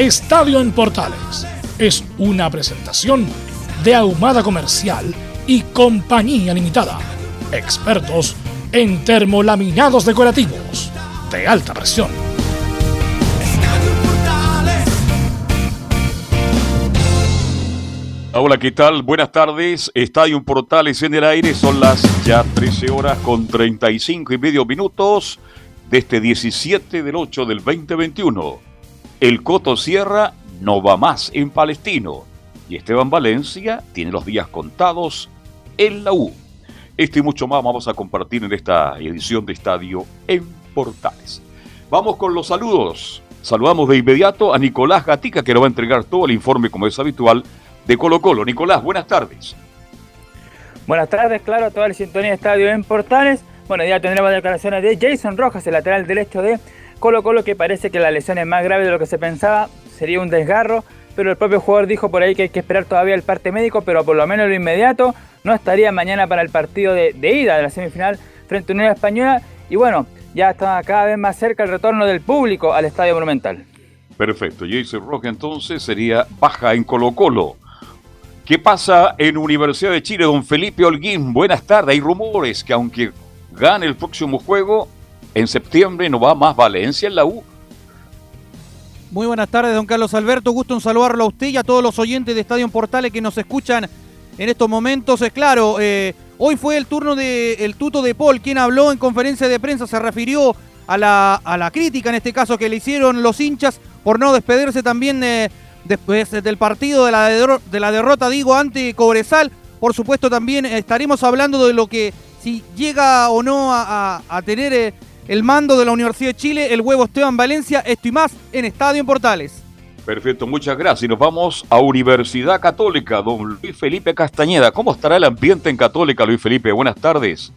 Estadio en Portales es una presentación de Ahumada Comercial y Compañía Limitada. Expertos en termolaminados decorativos de alta presión. Hola, ¿qué tal? Buenas tardes. Estadio Portales en el aire. Son las ya 13 horas con 35 y medio minutos de este 17 del 8 del 2021. El Coto Sierra no va más en Palestino y Esteban Valencia tiene los días contados en la U. Esto y mucho más vamos a compartir en esta edición de Estadio en Portales. Vamos con los saludos. Saludamos de inmediato a Nicolás Gatica, que nos va a entregar todo el informe, como es habitual, de Colo Colo. Nicolás, buenas tardes. Buenas tardes, claro, toda la sintonía de Estadio en Portales. Bueno, ya tendremos declaraciones de Jason Rojas, el lateral derecho de Colo Colo, que parece que la lesión es más grave de lo que se pensaba. Sería un desgarro, pero el propio jugador dijo por ahí que hay que esperar todavía el parte médico, pero por lo menos lo inmediato no estaría mañana para el partido de, ida de la semifinal frente a Unión Española. Y bueno, ya está cada vez más cerca el retorno del público al Estadio Monumental. Perfecto. Jason Roque entonces sería baja en Colo Colo. ¿Qué pasa en Universidad de Chile, don Felipe Holguín? Buenas tardes. Hay rumores que aunque gane el próximo juego, en septiembre no va más Valencia en la U. Muy buenas tardes, don Carlos Alberto. Gusto en saludarlo a usted y a todos los oyentes de Estadio Portales que nos escuchan en estos momentos. Es claro, eh, hoy fue el turno del tuto de Paul, quien habló en conferencia de prensa, se refirió a la, a la crítica, en este caso, que le hicieron los hinchas por no despedirse también eh, después del partido de la, de la derrota, digo, ante Cobresal. Por supuesto, también estaremos hablando de lo que, si llega o no a, tener eh, el mando de la Universidad de Chile, el huevo Esteban Valencia, esto y más en Estadio en Portales. Perfecto, muchas gracias. Y nos vamos a Universidad Católica, don Luis Felipe Castañeda. ¿Cómo estará el ambiente en Católica, Luis Felipe? Buenas tardes.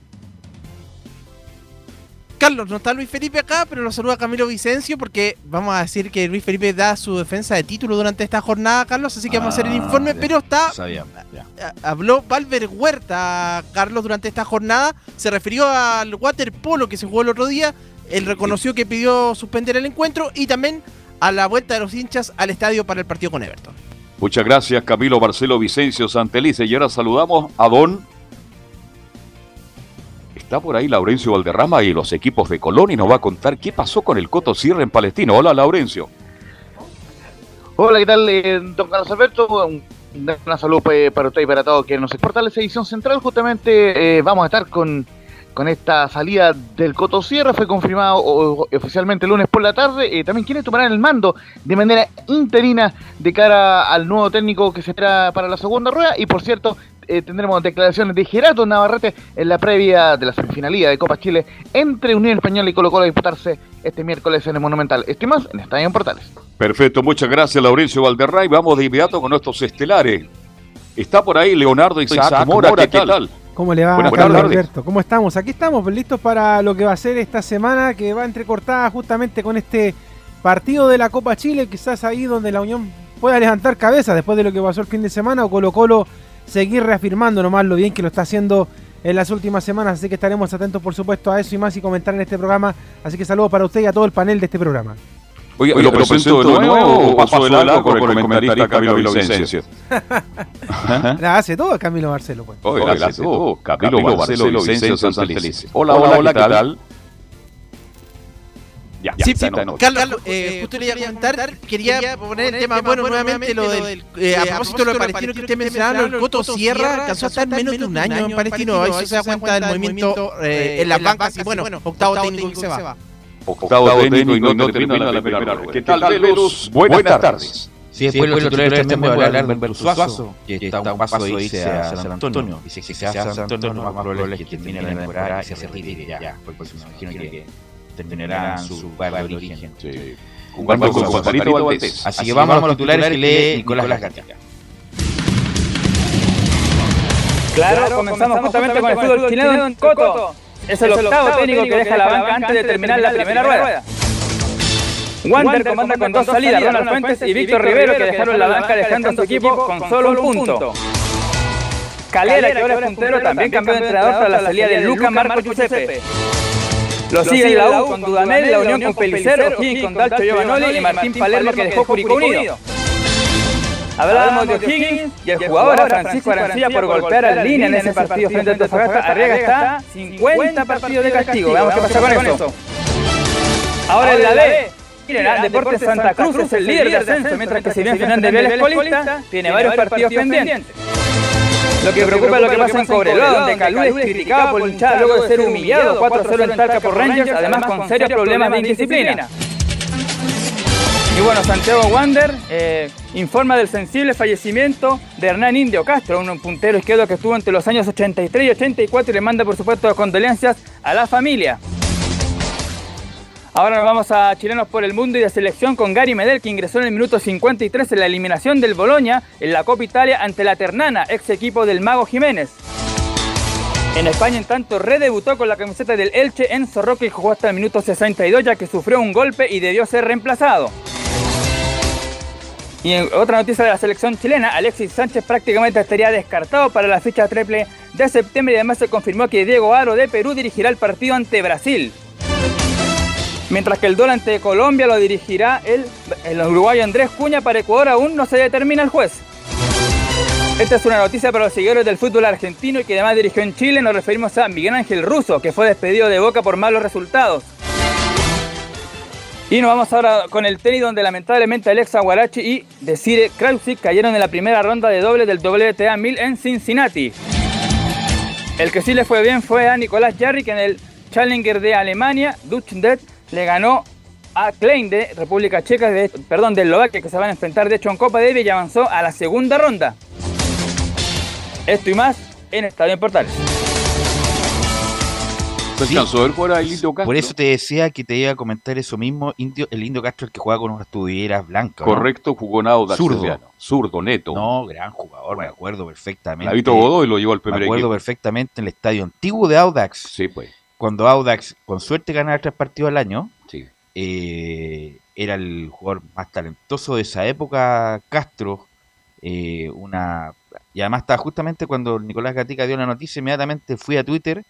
Carlos, no está Luis Felipe acá, pero lo saluda Camilo Vicencio porque vamos a decir que Luis Felipe da su defensa de título durante esta jornada, Carlos, así que vamos a hacer el ah, informe, pero está... Habló Valver Huerta, Carlos, durante esta jornada, se refirió al waterpolo que se jugó el otro día, él reconoció que pidió suspender el encuentro y también a la vuelta de los hinchas al estadio para el partido con Everton. Muchas gracias Camilo Marcelo Vicencio Santelice y ahora saludamos a Don. Está por ahí Laurencio Valderrama y los equipos de Colón y nos va a contar qué pasó con el Coto Sierra en Palestino. Hola Laurencio. Hola, ¿qué tal, eh, don Carlos Alberto? Un, una salud pues, para usted y para todos que nos exporta la edición central. Justamente eh, vamos a estar con con esta salida del Coto Sierra. Fue confirmado oficialmente el lunes por la tarde. Eh, también quienes tomarán el mando de manera interina de cara al nuevo técnico que se espera para la segunda rueda. Y por cierto, eh, tendremos declaraciones de Gerardo Navarrete en la previa de la semifinalía de Copa Chile entre Unión Española y Colo Colo a disputarse este miércoles en el Monumental. Este más en Estadio Portales. Perfecto, muchas gracias Laurencio Valderrey. Vamos de inmediato con nuestros estelares. Está por ahí Leonardo Isaac, Mora, ¿qué, tal? ¿Cómo le va, a Carlos Alberto? ¿Cómo estamos? Aquí estamos, listos para lo que va a ser esta semana, que va entrecortada justamente con este partido de la Copa Chile, quizás ahí donde la Unión pueda levantar cabeza después de lo que pasó el fin de semana, o Colo Colo seguir reafirmando nomás lo bien que lo está haciendo en las últimas semanas, así que estaremos atentos por supuesto a eso y más y comentar en este programa, así que saludos para usted y a todo el panel de este programa. Oye, ¿lo, presento de nuevo o paso de largo con el comentarista Camilo Vicencio? La hace todo Camilo Marcelo. Pues. Oye, la hace todo Camilo Marcelo Vicencio. Hola, hola, hola, ¿qué tal? Ya, sí, sí, Carlos, eh, justo le iba a comentar, quería poner el tema, bueno, nuevamente lo del, eh, a propósito de lo palestino que usted mencionaba, el Coto Sierra alcanzó a estar menos de un año en Palestino, eso se da cuenta del movimiento en las bancas y bueno, octavo técnico que se va. Octavo técnico y no termina la primera rueda. ¿Qué tal, Velos? Buenas tardes. Sí, después los titulares también voy a hablar del Suazo, que está un paso de irse a San Antonio. Que si se hace a San Antonio, lo más probable es que termine la temporada y se retire ya. Porque me imagino que terminará en su lugar de origen. Sí. Jugando con Gonzalito Valdés. Así que vamos a los titulares que lee Nicolás Gatica. Claro, comenzamos justamente con el fútbol chileno en Coto. Es el octavo técnico que deja la banca antes de terminar la primera rueda. Wander comanda con dos salidas, Ronald Fuentes y Víctor Rivero que dejaron la banca dejando a su equipo con solo un punto. Calera, que ahora es puntero, también cambió de entrenador tras la salida de Luca Marco Giuseppe. Lo sigue la U con Dudamel, la unión con Pelicero, O'Higgins con Dalcho Giovanoli y Martín Palermo que dejó Curicó Unido. Hablábamos de O'Higgins y el jugador Francisco Arancilla por golpear al línea en ese partido frente a Antofagasta. Arriaga está 50 partidos de castigo. Veamos qué pasa con eso. Ahora en la B, Miren, Deportes Santa Cruz es el líder de ascenso, mientras que si bien Fernández Vélez colista, tiene varios partidos pendientes. Lo que preocupa es lo que pasa en Cobreloa, donde Calú es criticado por hinchada luego de ser humillado 4-0 en Talca por Rangers, además con serios problemas de indisciplina. Y bueno, Santiago Wander eh, informa del sensible fallecimiento de Hernán Indio Castro, un puntero izquierdo que estuvo entre los años 83 y 84 y le manda por supuesto condolencias a la familia. Ahora nos vamos a Chilenos por el Mundo y de selección con Gary Medel, que ingresó en el minuto 53 en la eliminación del Boloña en la Copa Italia ante la Ternana, ex equipo del Mago Jiménez. En España, en tanto, redebutó con la camiseta del Elche Enzo Roque y jugó hasta el minuto 62 ya que sufrió un golpe y debió ser reemplazado. Y en otra noticia de la selección chilena, Alexis Sánchez prácticamente estaría descartado para la ficha triple de septiembre y además se confirmó que Diego Aro de Perú dirigirá el partido ante Brasil. Mientras que el duelo ante Colombia lo dirigirá el, uruguayo Andrés Cuña para Ecuador aún no se determina el juez. Esta es una noticia para los seguidores del fútbol argentino y que además dirigió en Chile. Nos referimos a Miguel Ángel Russo, que fue despedido de Boca por malos resultados. Y nos vamos ahora con el tenis, donde lamentablemente Alexa Guarachi y Desire Krausik cayeron en la primera ronda de doble del WTA 1000 en Cincinnati. El que sí le fue bien fue a Nicolás Jarry, que en el Challenger de Alemania, Dutchnet, le ganó a Klein de República Checa, de, perdón, de Eslovaquia, que se van a enfrentar de hecho en Copa Davis y avanzó a la segunda ronda. Esto y más en Estadio Portales. por ahí Por eso te decía que te iba a comentar eso mismo. Indio, el Indio Castro, el que juega con unas tudieras blancas. Correcto, jugó en Audax. Zurdo. Zurdo, neto. No, gran jugador, me acuerdo perfectamente. David Godoy lo llevó al primer Me acuerdo perfectamente en el estadio antiguo de Audax. Sí, pues cuando Audax con suerte ganaba tres partidos al año, eh, era el jugador más talentoso de esa época, Castro, eh, una y además estaba justamente cuando Nicolás Gatica dio la noticia, inmediatamente fui a Twitter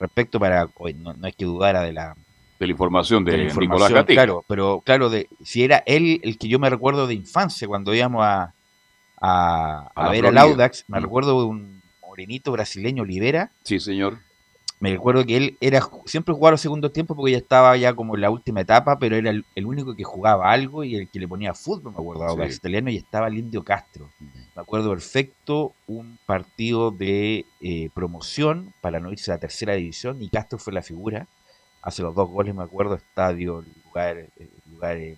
respecto para, no, hay que dudar de la de la información de, Nicolás Gatica. Claro, pero claro, de, si era él el que yo me recuerdo de infancia, cuando íbamos a, a, ver al Audax, me mm. recuerdo de un morenito brasileño Olivera. Sí, señor me recuerdo que él era siempre jugaba los segundos tiempos porque ya estaba ya como en la última etapa, pero era el, único que jugaba algo y el que le ponía fútbol, me acuerdo, sí. italiano, y estaba el Indio Castro. Me acuerdo perfecto un partido de eh, promoción para no irse a la tercera división y Castro fue la figura. Hace los dos goles, me acuerdo, estadio, lugar, eh, lugar eh,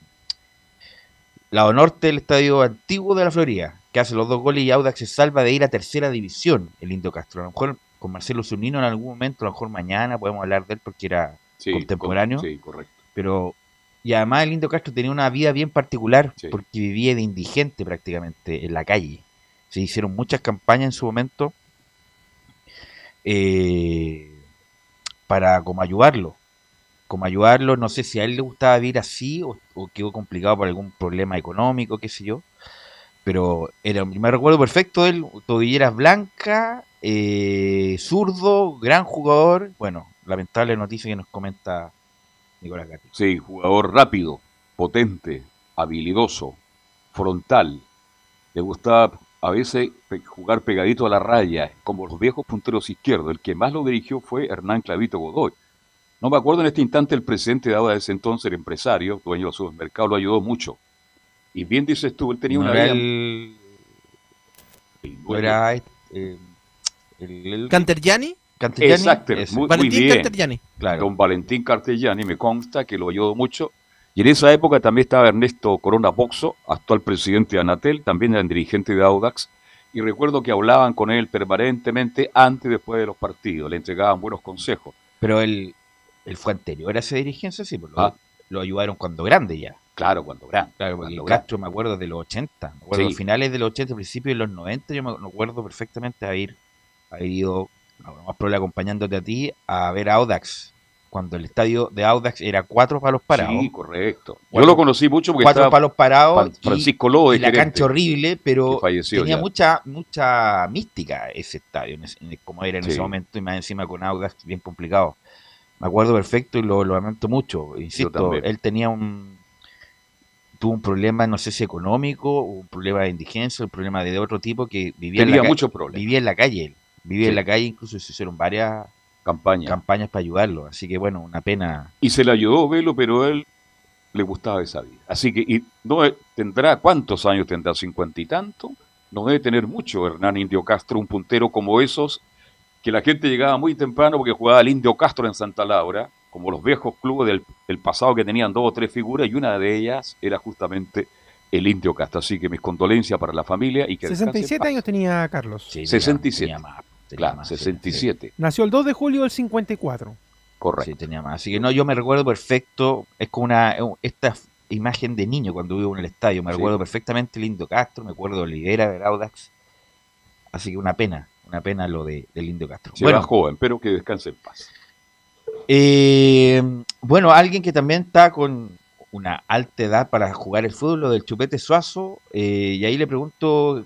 lado norte del estadio antiguo de la Florida, que hace los dos goles y Audax se salva de ir a tercera división, el Indio Castro. A lo mejor con Marcelo Zunino en algún momento, a lo mejor mañana podemos hablar de él porque era contemporáneo. sí, correcto. Pero, y además el Indio Castro tenía una vida bien particular porque vivía de indigente prácticamente en la calle. Se hicieron muchas campañas en su momento eh, para como ayudarlo. Como ayudarlo, no sé si a él le gustaba vivir así o, o quedó complicado por algún problema económico, qué sé yo pero era, me recuerdo perfecto él, tobilleras blancas, eh, zurdo, gran jugador. Bueno, lamentable noticia que nos comenta Nicolás Gatti. Sí, jugador rápido, potente, habilidoso, frontal. Le gustaba a veces jugar pegadito a la raya, como los viejos punteros izquierdos. El que más lo dirigió fue Hernán Clavito Godoy. No me acuerdo en este instante el presidente de de ese entonces, el empresario, dueño del supermercado, lo ayudó mucho. Y bien dices tú, él tenía una era vida... el, el no era eh, el, Exacto, muy, muy Valentín bien. Cantergiani. claro. Don Valentín Cartellani, me consta que lo ayudó mucho. Y en esa época también estaba Ernesto Corona Boxo, actual presidente de Anatel, también era dirigente de Audax. Y recuerdo que hablaban con él permanentemente antes y después de los partidos, le entregaban buenos consejos. Pero él, él fue anterior a esa dirigencia, sí, pues lo, Ah. lo ayudaron cuando grande ya. Claro, cuando grande. Claro, porque cuando el grande. Castro me acuerdo de los 80, me acuerdo Sí. finales de los 80, principios de los 90, yo me acuerdo perfectamente haber, haber ido, a lo más probable acompañándote a ti, a ver a Audax, cuando el estadio de Audax era cuatro palos parados, Sí, correcto. Yo lo conocí mucho porque cuatro estaba palos parados Francisco Lobo y, la cancha horrible, pero falleció tenía ya. mucha mucha mística ese estadio, en ese- en- como era en Sí. ese momento, y más encima con Audax, bien complicado. Me acuerdo perfecto y lo, lo lamento mucho. Insisto, él tenía un tuvo un problema, no sé si económico, un problema de indigencia, un problema de otro tipo que vivía, en Tenía la, ca- muchos problemas. vivía en la calle. Sí. en la calle, incluso se hicieron varias Campaña. campañas para ayudarlo. Así que bueno, una pena. y se le ayudó Velo, pero a él le gustaba esa vida. Así que y no tendrá, ¿cuántos años tendrá? ¿Cincuenta y tanto? No debe tener mucho Hernán Indio Castro, un puntero como esos, que la gente llegaba muy temprano porque jugaba el Indio Castro en Santa Laura, como los viejos clubes del, del pasado que tenían dos o tres figuras, y una de ellas era justamente el Indio Castro. Así que mis condolencias para la familia y que descanse en 67 paz. años tenía Carlos. Sí, tenía- 67. tenía más, tenía Claro, más, sí, 67. Nació el 2 de julio del 54. Correcto. Sí, tenía más. Así que no, yo me recuerdo perfecto. Es como una esta f- imagen de niño cuando vivo en el estadio. Me Sí. recuerdo perfectamente Lindo Castro, me acuerdo de Olivera, de Audax. Así que una pena, una pena lo de, de Lindo Castro. Se bueno, joven, pero que descanse en paz. eh, bueno, alguien que también está con una alta edad para jugar el fútbol, lo del Chupete Suazo. eh, y ahí le pregunto,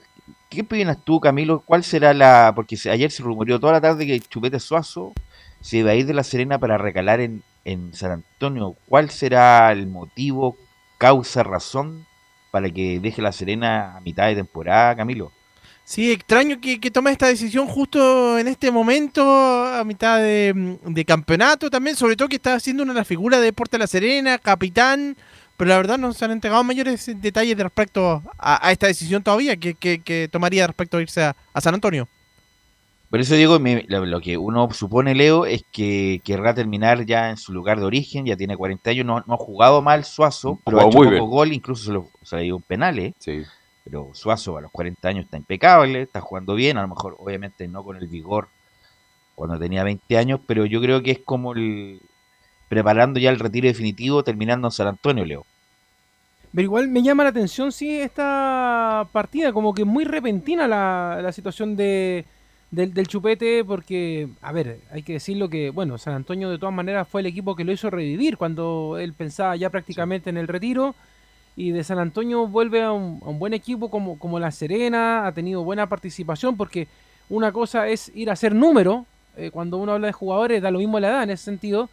¿qué opinas tú, Camilo? ¿Cuál será la...? Porque ayer se rumoreó toda la tarde que Chupete Suazo se iba a ir de La Serena para recalar en, en San Antonio. ¿Cuál será el motivo, causa, razón para que deje La Serena a mitad de temporada, Camilo? Sí, extraño que, que tome esta decisión justo en este momento, a mitad de, de campeonato también, sobre todo que está siendo una de las figuras de Deporte La Serena, capitán, pero la verdad no se han entregado mayores detalles de respecto a, a esta decisión todavía que, que- que tomaría respecto a irse a, a San Antonio. Por eso digo, me- lo, que uno supone, Leo, es que querrá terminar ya en su lugar de origen, ya tiene 40 años, no, no ha jugado mal Suazo, pero ha Jugado hecho muy pocos bien. goles, incluso se, lo, se le dio un penal, ¿eh? Sí. pero Suazo a los 40 años está impecable, está jugando bien, a lo mejor obviamente no con el vigor cuando tenía 20 años, pero yo creo que es como el preparando ya el retiro definitivo, terminando en San Antonio, Leo. Pero igual me llama la atención, sí, esta partida, como que muy repentina la, la situación de, del, chupete, porque, a ver, hay que decirlo que, bueno, San Antonio de todas maneras fue el equipo que lo hizo revivir cuando él pensaba ya prácticamente en el retiro. Y de San Antonio vuelve a un, a un buen equipo como, como La Serena, ha tenido buena participación, porque una cosa es ir a hacer número, eh, cuando uno habla de jugadores da lo mismo la edad en ese sentido,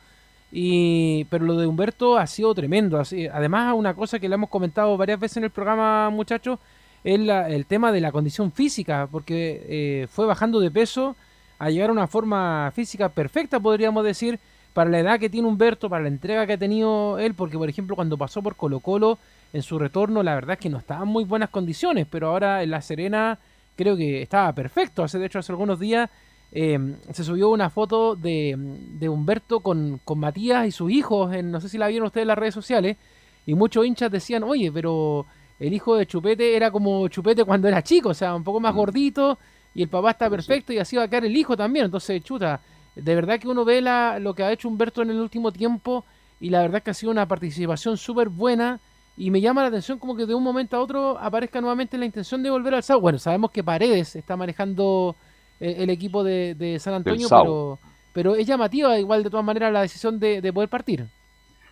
y, pero lo de Humberto ha sido tremendo. Además, una cosa que le hemos comentado varias veces en el programa, muchachos, es la- el tema de la condición física, porque eh, fue bajando de peso a llegar a una forma física perfecta, podríamos decir, para la edad que tiene Humberto, para la entrega que ha tenido él, porque por ejemplo cuando pasó por Colo Colo, en su retorno, la verdad es que no estaba en muy buenas condiciones, pero ahora en La Serena creo que estaba perfecto. Hace, de hecho, hace algunos días eh, se subió una foto de, de Humberto con, con Matías y sus hijos, en, no sé si la vieron ustedes en las redes sociales, y muchos hinchas decían, oye, pero el hijo de Chupete era como Chupete cuando era chico, o sea, un poco más Mm. gordito, y el papá está perfecto, y así va a quedar el hijo también. Entonces, chuta, de verdad que uno ve la, lo que ha hecho Humberto en el último tiempo, y la verdad que ha sido una participación súper buena. Y me llama la atención como que de un momento a otro aparezca nuevamente la intención de volver al SAU. Bueno, sabemos que Paredes está manejando el equipo de, de San Antonio, pero, pero es llamativa igual de todas maneras la decisión de, de poder partir.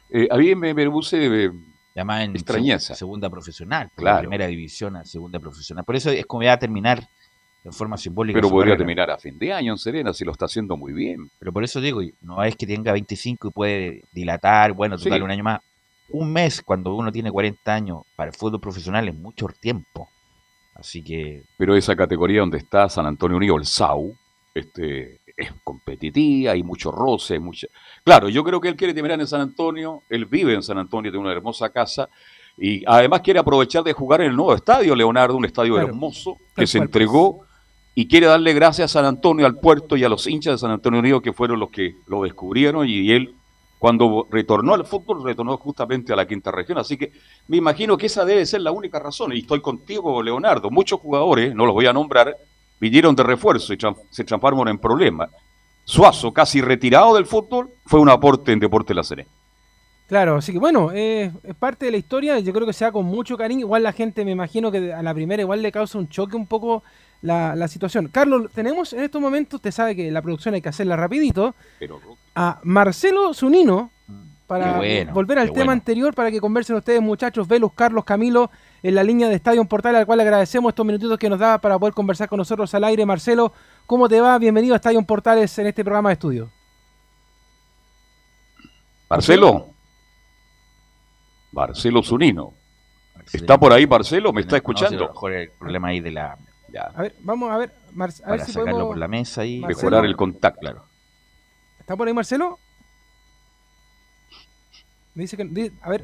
Eh, a mí me, me puse eh, Además en Extrañeza. seg- segunda profesional, Claro. primera división a segunda profesional. Por eso es como ya terminar en forma simbólica. pero podría carrera. terminar a fin de año en Serena si lo está haciendo muy bien. Pero por eso digo, no es que tenga 25 y puede dilatar, bueno, total Sí. un año más. Un mes cuando uno tiene 40 años para el fútbol profesional es mucho tiempo. Así que Pero esa categoría donde está San Antonio Unido, el SAU, este, es competitiva, hay mucho roce, mucha... Claro, yo creo que él quiere terminar en San Antonio, él vive en San Antonio, tiene una hermosa casa, y además quiere aprovechar de jugar en el nuevo estadio, Leonardo, un estadio hermoso, que se entregó y quiere darle gracias a San Antonio, al puerto y a los hinchas de San Antonio Unido, que fueron los que lo descubrieron, y él cuando retornó al fútbol, retornó justamente a la quinta región. Así que me imagino que esa debe ser la única razón. Y estoy contigo, Leonardo. Muchos jugadores, no los voy a nombrar, vinieron de refuerzo y se transformaron en problemas. Suazo, casi retirado del fútbol, fue un aporte en Deporte La Serena. Claro, así que bueno, es parte de la historia, yo creo que se da con mucho cariño, igual la gente me imagino que a la primera igual le causa un choque un poco la, situación. Carlos, tenemos en estos momentos, usted sabe que la producción hay que hacerla rapidito, a Marcelo Zunino, para volver al tema anterior, para que conversen ustedes muchachos, Velus, Carlos, Camilo, en la línea de Estadio Portal, al cual agradecemos estos minutitos que nos da para poder conversar con nosotros al aire. Marcelo, ¿cómo te va? Bienvenido a Estadio Portales en este programa de estudio. Marcelo. Marcelo Zunino. ¿Está por ahí Marcelo? ¿Me está escuchando? mejor el problema ahí de la... A ver, vamos a ver, a ver si sacarlo por la mesa y mejorar el contacto. Claro. ¿Está por ahí Marcelo? Me dice que... A ver.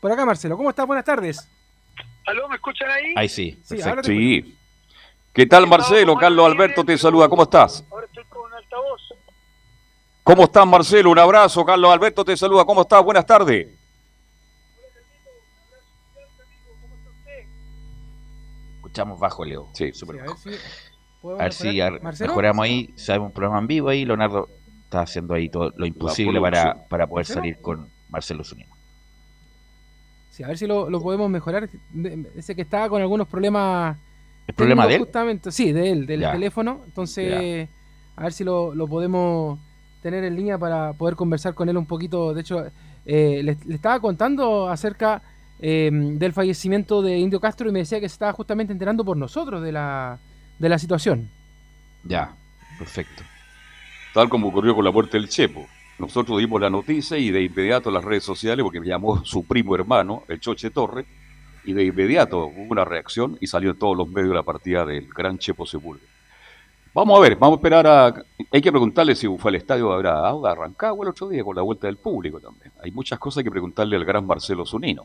Por acá Marcelo, ¿cómo estás? Buenas tardes. ¿Aló? ¿Me escuchan ahí? Ahí sí. Sí. sí. ¿Qué tal Marcelo? Carlos Alberto te saluda. ¿Cómo estás? Ahora estoy con altavoz. ¿Cómo estás Marcelo? Un abrazo. Carlos Alberto te saluda. ¿Cómo estás? Buenas tardes. escuchamos bajo, Leo. Sí, súper bajo. a ver si, mejoramos ahí. Sabemos un programa en vivo ahí. Leonardo está haciendo ahí todo lo imposible para, para poder salir con Marcelo Zunino. Sí, a ver si lo, podemos mejorar. Ese que estaba con algunos problemas. ¿El problema de él? Justamente, sí, de él, del teléfono. Entonces, a ver si lo, podemos tener en línea para poder conversar con él un poquito. De hecho, eh, le, le, estaba contando acerca Em, del fallecimiento de Indio Castro y me decía que se estaba justamente enterando por nosotros de la, de la situación. Ya, perfecto. Tal como ocurrió con la muerte del Chepo. Nosotros dimos la noticia y de inmediato las redes sociales, porque me llamó su primo hermano, el Choche Torre, y de inmediato hubo una reacción y salió en todos los medios la partida del gran Chepo Sepúlveda. Vamos a ver, vamos a esperar a... Hay que preguntarle si fue al estadio habrá arrancado el otro día con la vuelta del público también. Hay muchas cosas que preguntarle al gran Marcelo Zunino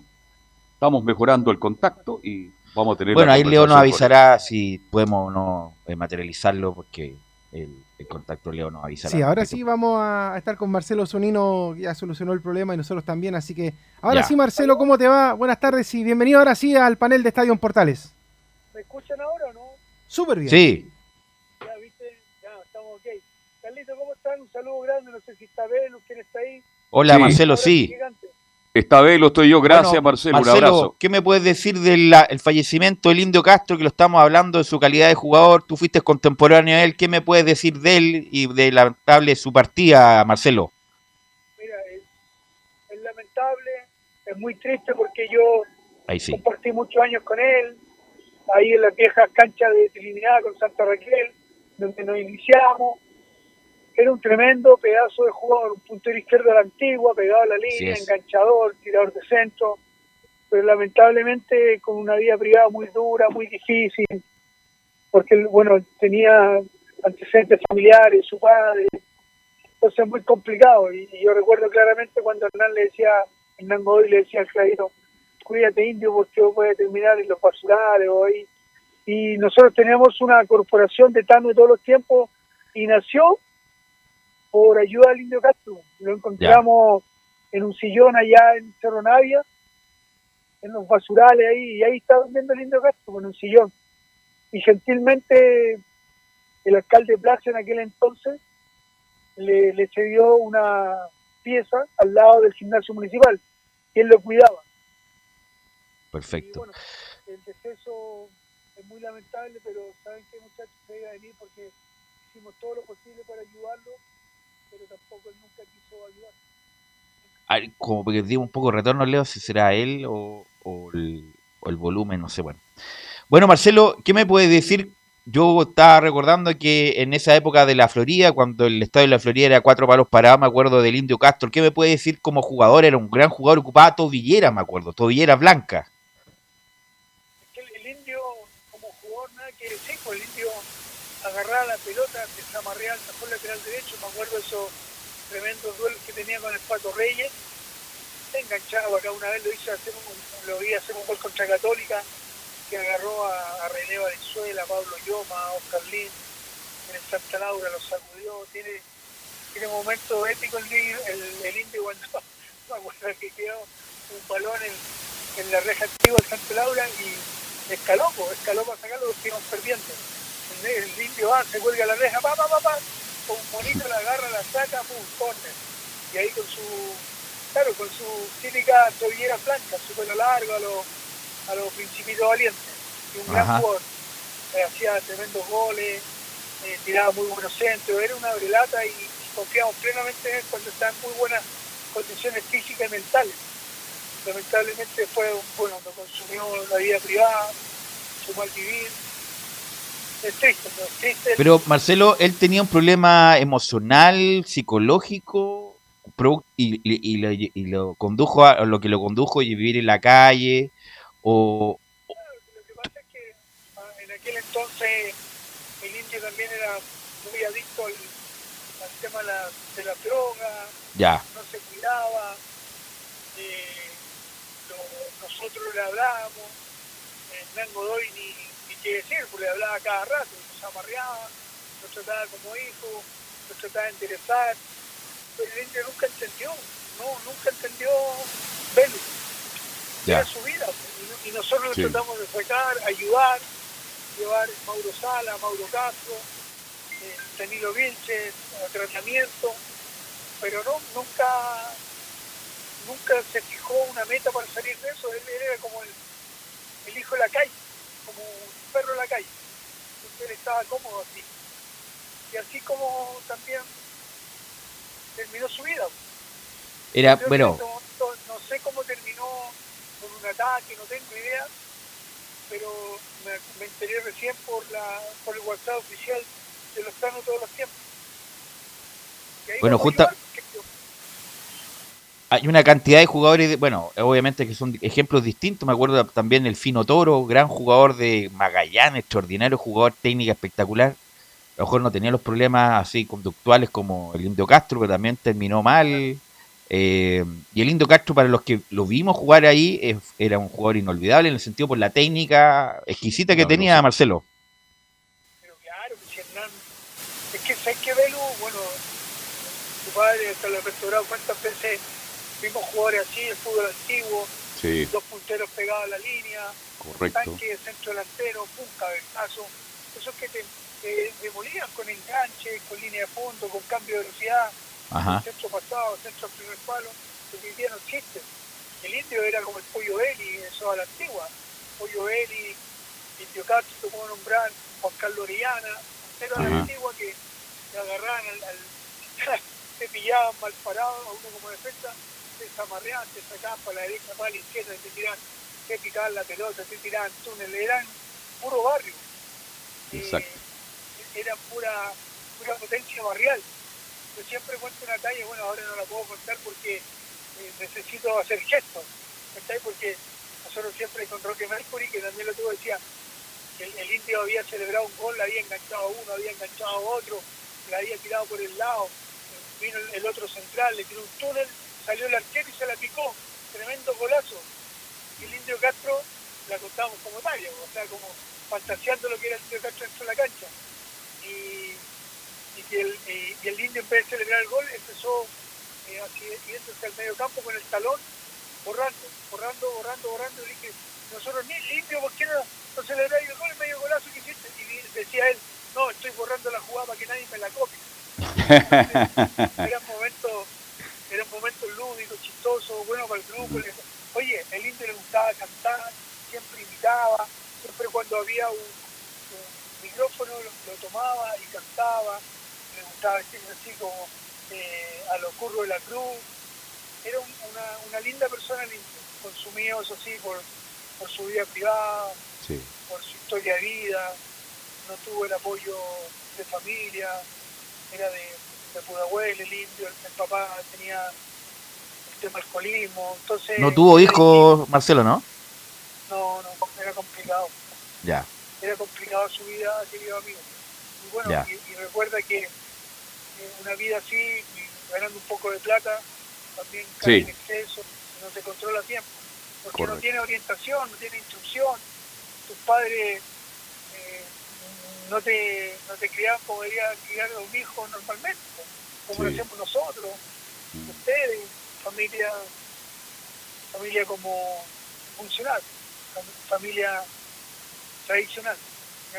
estamos mejorando el contacto y vamos a tener... Bueno, ahí Leo nos avisará si podemos o no eh, materializarlo porque el, contacto Leo nos avisará. Sí, ahora sí vamos a estar con Marcelo Sonino, ya solucionó el problema y nosotros también, así que ahora sí Marcelo, ¿cómo te va? Buenas tardes y bienvenido ahora sí al panel de Estadio Portales. ¿Me escuchan ahora o no? Súper bien. Sí. Ya, viste, ya, estamos ok. Carlito, ¿cómo están? Un saludo grande, no sé si está Velus, ¿quién está ahí? Hola Marcelo, sí. Esta vez lo estoy yo, gracias Marcelo, un abrazo. ¿Qué me puedes decir del fallecimiento del Indio Castro, que lo estamos hablando de su calidad de jugador? Tú fuiste contemporáneo a él, ¿qué me puedes decir de él y de lamentable su partida, Marcelo? Mira, es, lamentable, es muy triste porque yo compartí muchos años con él, ahí en las viejas canchas de Trinidad con Santa Raquel, donde nos iniciamos era un tremendo pedazo de jugador, un puntero izquierdo de la antigua, pegado a la línea, enganchador, tirador de centro, pero lamentablemente con una vida privada muy dura, muy difícil, porque bueno, tenía antecedentes familiares, su padre, entonces muy complicado. Y, yo recuerdo claramente cuando Hernán le decía, Hernán Godoy le decía al Clarito, cuídate indio porque puede terminar en los basurales o ahí. Y nosotros teníamos una corporación de Tano de todos los tiempos y nació por ayuda al Indio Castro. Lo encontramos en un sillón allá en Cerro Navia, en los basurales ahí, y ahí está durmiendo el Indio Castro, con un sillón. Y gentilmente el alcalde Plaza en aquel entonces le, le cedió una pieza al lado del gimnasio municipal, y él lo cuidaba. Perfecto. bueno, el deceso es muy lamentable, pero saben que muchachos se iba a venir porque hicimos todo lo posible para ayudarlo pero tampoco él nunca quiso ayudar. como que digo un poco retorno, Leo, si será él o, el, volumen, no sé, bueno. Bueno, Marcelo, ¿qué me puedes decir? Yo estaba recordando que en esa época de la Florida, cuando el estadio de la Florida era cuatro palos parados, me acuerdo del Indio Castro. ¿Qué me puede decir como jugador? Era un gran jugador, ocupaba tobillera, me acuerdo, tobillera blanca. Es que el, Indio, como jugador, nada que decir, pues el Indio agarraba la pelota, se amarreaba al mejor lateral derecho, me acuerdo esos tremendos duelos que tenía con el Pato Reyes, se enganchaba acá una vez, lo hice hacer un, lo vi hacer un gol contra Católica, que agarró a, a René Valenzuela, Pablo Yoma, Oscar Lin, en el Santa Laura lo sacudió, tiene, tiene momentos épico el, el, el indio cuando me acuerdo que quedó un balón en, la reja antigua del Santa Laura y escaló, escaló para sacarlo porque íbamos perdiendo. El, indio va, se cuelga la reja, pa, pa, pa, pa, con un bonito la agarra, la saca, pum, corner. Y ahí con su, claro, con su típica tobillera blanca, su pelo largo a los a los principitos valientes. Y un gran jugador. Eh, hacía tremendos goles, eh, tiraba muy buenos centros, era una brelata y, confiamos plenamente en él cuando estaba en muy buenas condiciones físicas y mentales. Lamentablemente fue, bueno, lo consumió la vida privada, su mal vivir. Es triste, ¿no? triste. Pero Marcelo, él tenía un problema emocional, psicológico, y, y, lo, y, lo, condujo a lo que lo condujo a vivir en la calle o, lo que pasa es que en aquel entonces el indio también era muy adicto al, tema de la, de la, droga, ya. no se cuidaba, eh, lo, nosotros le hablábamos, eh, Hernán Godoy ni, qué decir, porque le hablaba cada rato, nos amarreaba, nos trataba como hijo, nos trataba de interesar, pero el indio nunca entendió, no, nunca entendió Vélez, era su vida, y nosotros lo tratamos de sacar, ayudar, llevar Mauro Sala, Mauro Castro, eh, Danilo Vilches, a tratamiento, pero no, nunca nunca se fijó una meta para salir de eso, él, era como el, el, hijo de la calle, como perro de la calle, él estaba cómodo así. Y así como también terminó su vida. Era, bueno. no sé cómo terminó con un ataque, no tengo idea, pero me, enteré recién por, la, por el WhatsApp oficial de los planos todos los tiempos. Bueno, justo... Hay una cantidad de jugadores, bueno, obviamente que son ejemplos distintos. Me acuerdo también el Fino Toro, gran jugador de Magallanes, extraordinario jugador, técnica espectacular. A lo mejor no tenía los problemas así conductuales como el Indio Castro, pero también terminó mal. Eh, y el Indio Castro, para los que lo vimos jugar ahí, era un jugador inolvidable en el sentido por la técnica exquisita que tenía Marcelo. Pero claro, que si Hernán, es que sé que Velu, bueno, su padre hasta lo restaurado cuántas veces vimos jugadores así, el fútbol antiguo, dos punteros pegados a la línea, Correcto. tanque, centro delantero, un cabezazo, esos que te, demolían con enganche, con línea de fondo, con cambio de velocidad Ajá. centro pasado, centro primer palo, que hoy día no existe. El indio era como el pollo Eli, eso a la antigua. Pollo Eli, Indio Castro, como nombrar, Juan Carlos Orellana, pero a la antigua que se agarraban al, al se pillaban mal parado a uno como defensa, se zamarreaban, se sacaban para la derecha, para la izquierda, se tiraban, se picaban la pelota, se tiraban túneles, eran puro barrio. Exacto. Eh, era pura, pura potencia barrial yo siempre cuento una talla, bueno, ahora no la puedo contar porque eh, necesito hacer gestos, ¿está? Porque nosotros siempre con Roque Mercury, que también lo tuvo, decía, el, el indio había celebrado un gol, le había enganchado a uno, había enganchado a otro, le había tirado por el lado, vino el, otro central, le tiró un túnel, salió el arquero y se la picó, tremendo golazo. Y el indio Castro la contamos como talla, o sea, como fantaseando lo que era el indio Castro dentro de la cancha. Y y el, y, el indio en vez de celebrar el gol empezó eh, así, yéndose al medio campo con el talón, borrando, borrando, borrando, borrando, y dije, nosotros ni el indio, ¿por qué no, no celebráis el gol en medio golazo que hiciste? Y decía él, no, estoy borrando la jugada para que nadie me la copie. era un momento, era un momento lúdico, chistoso, bueno para el grupo. Oye, el indio le gustaba cantar, siempre invitaba, siempre cuando había un, micrófono lo, tomaba y cantaba, me gustaba vestirme así como eh, a los curros de la cruz. Era una, una, linda persona, consumido eso sí por, por su vida privada, por su historia de vida, no tuvo el apoyo de familia, era de, de Pudahuel, el indio, el, papá tenía el tema alcoholismo, entonces... No tuvo hijos, Marcelo, ¿no? No, no, era complicado. Ya. Era complicado su vida, querido amigo. Y bueno, y, recuerda que una vida así, ganando un poco de plata, también cae en exceso, no se controla tiempo. Porque no tiene orientación, no tiene instrucción. Tus padres eh, no te, no te criaban como debería criar a un hijo normalmente, como lo hacemos nosotros, mm. ustedes, familia, familia como funcional, familia tradicional.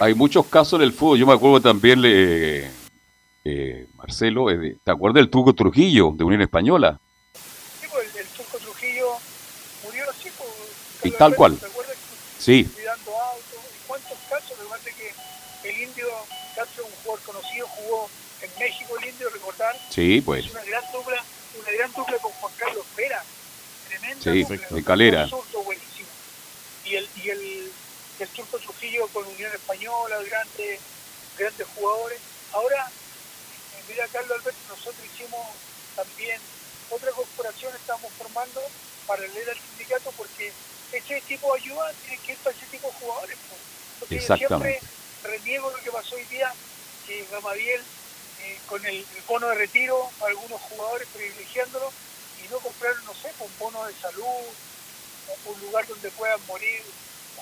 Hay muchos casos en el fútbol, yo me acuerdo también, eh, eh, Marcelo, eh, ¿te acuerdas del Turco Trujillo de Unión Española? Sí, pues el, Turco Trujillo murió así, pues, y tal cual. ¿Te acuerdas? Sí. Cuidando autos, ¿y cuántos casos? Recuerda que el indio Un conocido, jugó en México el indio, recordar. Sí, pues. Una gran dupla, una gran dupla con Juan Carlos Vera, tremenda sí, de calera. buenísimo. Y el, y el, el Turco Trujillo con Unión Española, grandes, grandes jugadores. Ahora mira Carlos Alberto, nosotros hicimos también otra corporación, estamos formando paralela al sindicato porque ese tipo de ayuda tiene que ir para ese tipo de jugadores. Porque siempre reniego lo que pasó hoy día, que Gamadiel eh, con el, bono de retiro algunos jugadores privilegiándolo y no comprar, no sé, un bono de salud, un lugar donde puedan morir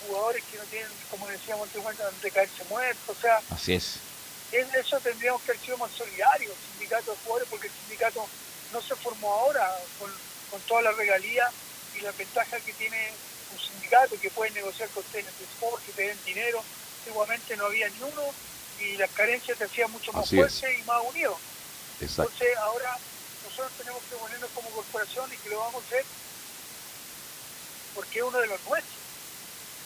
jugadores que no tienen, como decíamos antes, donde caerse muertos. O sea, Así es en eso tendríamos que haber sido más solidarios, sindicato de jugadores, porque el sindicato no se formó ahora con, con toda la regalía y la ventaja que tiene un sindicato que puede negociar con TNT Sport, que te den dinero. Igualmente no había ni uno y las carencias te hacían mucho más fuerte y más unidos. Entonces ahora nosotros tenemos que ponernos como corporación y que lo vamos a hacer porque es uno de los nuestros.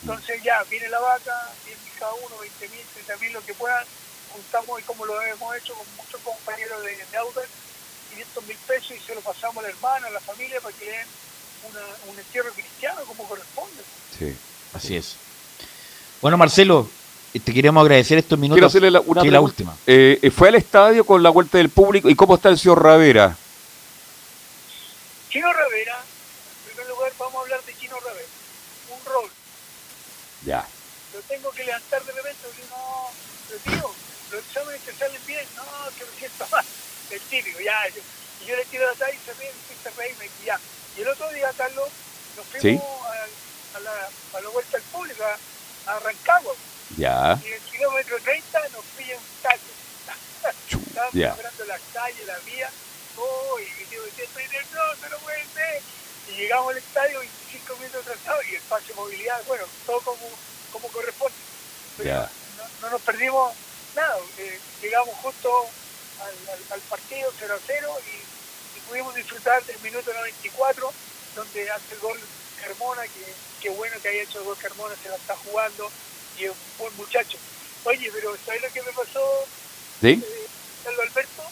Entonces ya viene la vaca, 10 mil cada uno, 20 mil, 30 mil, lo que puedan, juntamos y como lo hemos hecho con muchos compañeros de, de 500 mil pesos y se lo pasamos a la hermana, a la familia para que den un entierro cristiano como corresponde. Sí, así es. Bueno, Marcelo, te queremos agradecer estos minutos. Quiero hacerle la, una la última. Eh, eh, ¿Fue al estadio con la vuelta del público? ¿Y cómo está el señor Ravera? Chino Ravera, en primer lugar vamos a hablar de Chino Ravera. Un rol. Ya. Lo tengo que levantar de repente porque no, lo tío, los exámenes te salen bien, no, que me siento mal, el típico, ya, y yo le tiro la talla y se ríe, se ríe y ya. Y el otro día, Carlos, nos fuimos a, a, la, a la vuelta al público, a, a Rancagua. Ya. Y en el kilómetro 30 nos pilla un taco. Estábamos yeah. las calles, la vía, oh, y yo decía, estoy nervioso, no puede ser. Y llegamos al estadio 25 minutos atrasados y el pase de movilidad, bueno, todo como, como corresponde. Pero no, no nos perdimos nada, eh, llegamos justo al, partido 0 a 0 y, pudimos disfrutar del minuto 94 donde hace el gol Carmona, que, qué bueno que haya hecho el gol Carmona, se la está jugando y es un buen muchacho. Oye, pero ¿sabes lo que me pasó? ¿Sí? Eh, Alberto.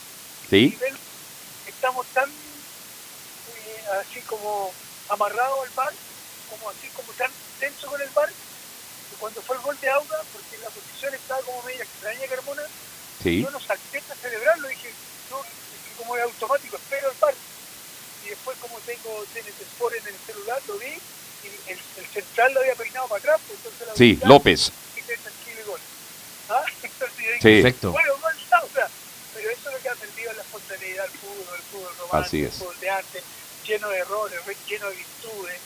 Sí. Estamos tan eh, así como amarrados al bar, como así como tan tenso con el bar, cuando fue el gol de Auda, porque la posición estaba como media extraña Carmona, yo no salté a celebrarlo, dije, no, como es automático, espero el par. Y después como tengo TNT Sport en el celular, lo vi, y el, central lo había peinado para atrás, pues entonces la Sí, López. Y tranquilo gol. ¿Ah? Entonces, dije, sí, perfecto. Bueno, gol, o sea, pero eso es lo que ha perdido la espontaneidad del fútbol, el fútbol romántico, el fútbol de arte, lleno de errores, lleno de virtudes.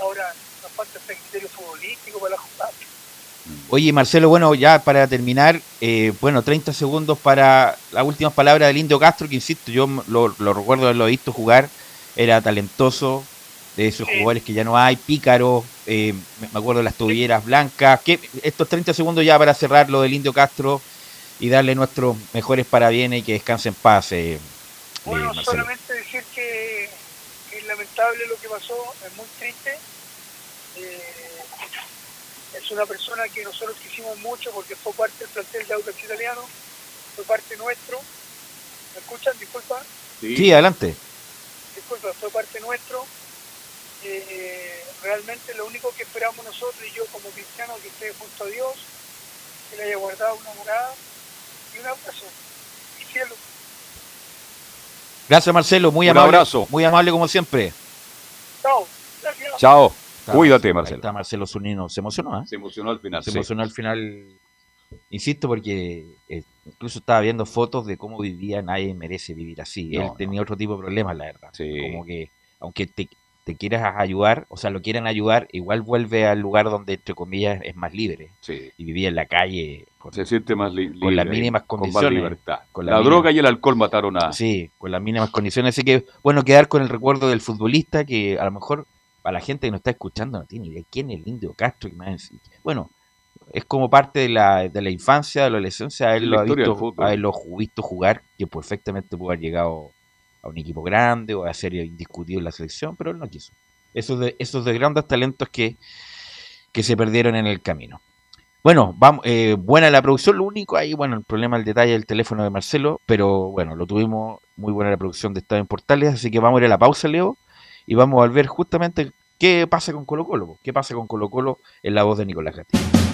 Ahora nos falta ese criterio futbolístico para la jugada. Oye, Marcelo, bueno, ya para terminar, eh, bueno, 30 segundos para las últimas palabras del Indio Castro, que insisto, yo lo, recuerdo haberlo visto jugar, era talentoso, de esos jugadores que ya no hay, pícaro, eh, me acuerdo de las tobilleras blancas. que Estos 30 segundos ya para cerrar lo del Indio Castro y darle nuestros mejores parabienes y que descanse en paz. Eh, bueno, solamente decir que, que, es lamentable lo que pasó, es muy triste. Eh, es una persona que nosotros quisimos mucho porque fue parte del plantel de Audax Italiano, fue parte nuestro. ¿Me escuchan? Disculpa. Sí, adelante. Disculpa, fue parte nuestro. Eh, realmente lo único que esperamos nosotros y yo como cristiano que esté junto a Dios, que le haya guardado una morada y un abrazo. Y cielo. Gracias Marcelo, muy un amable. abrazo. Muy amable como siempre. Chao. Gracias. Chao. Cuídate, Marcelo. Está Marcelo Zunino. Se emocionó, ¿eh? Se emocionó al final. Se emocionó al final Insisto porque eh, incluso estaba viendo fotos de cómo vivía, nadie merece vivir así. Él tenía otro tipo de problemas, la verdad. Como que, aunque te, te quieras ayudar, o sea, lo quieran ayudar, igual vuelve al lugar donde, entre comillas, es más libre. Y vivía en la calle. Se siente más libre. Con las mínimas condiciones. Con libertad. la, droga y el alcohol mataron a... Sí, con las mínimas condiciones. Así que, bueno, quedar con el recuerdo del futbolista que a lo mejor para la gente que nos está escuchando no tiene idea quién es el Indio Castro. Bueno, es como parte de la, de la infancia, de la adolescencia, haberlo, visto, haberlo visto jugar, que perfectamente pudo haber llegado a un equipo grande o a ser indiscutido en la selección, pero él no quiso. Esos de, esos de grandes talentos que, que se perdieron en el camino. Bueno, vamos, eh, buena la producción, lo único ahí, bueno, el problema, el detalle del teléfono de Marcelo, pero bueno, lo tuvimos muy buena la producción de Estado en Portales, así que vamos a ir a la pausa, Leo, y vamos a ver justamente qué pasa con Colo Colo, qué pasa con Colo Colo en la voz de Nicolás Gatti.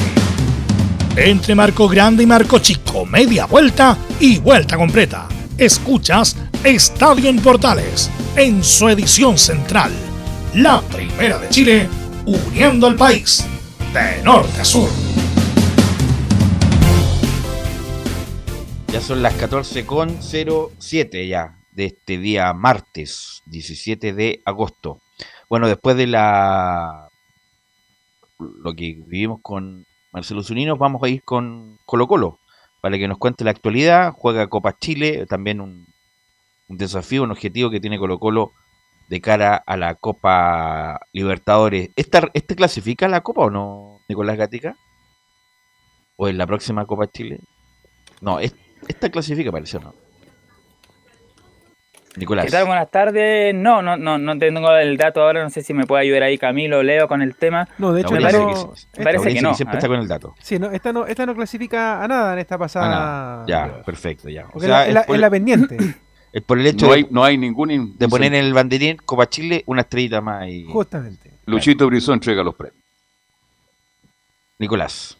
entre marco grande y marco chico, media vuelta y vuelta completa. Escuchas Estadio en Portales, en su edición central. La primera de Chile, uniendo al país, de norte a sur. Ya son las 14.07 ya, de este día martes, 17 de agosto. Bueno, después de la lo que vivimos con Marcelo Zunino, vamos a ir con Colo Colo para que nos cuente la actualidad. Juega Copa Chile, también un, desafío, un objetivo que tiene Colo Colo de cara a la Copa Libertadores. ¿Esta, ¿Este clasifica la Copa o no, Nicolás Gatica? ¿O en la próxima Copa Chile? No, esta clasifica, parece, ¿no? Nicolás. ¿Qué tal? Buenas tardes. No, no, no, no tengo el dato ahora. No sé si me puede ayudar ahí Camilo, Leo con el tema. No, de hecho, me parece, que, no. Siempre está con el dato. Sí, no, esta no, esta no clasifica a nada en esta pasada. Ya, perfecto, ya. O sea, es, la, pendiente. Es por el hecho no hay, no hay ningún de poner en el banderín Copa Chile una estrellita más. Y... Justamente. Luchito Brizón entrega los premios. Nicolás.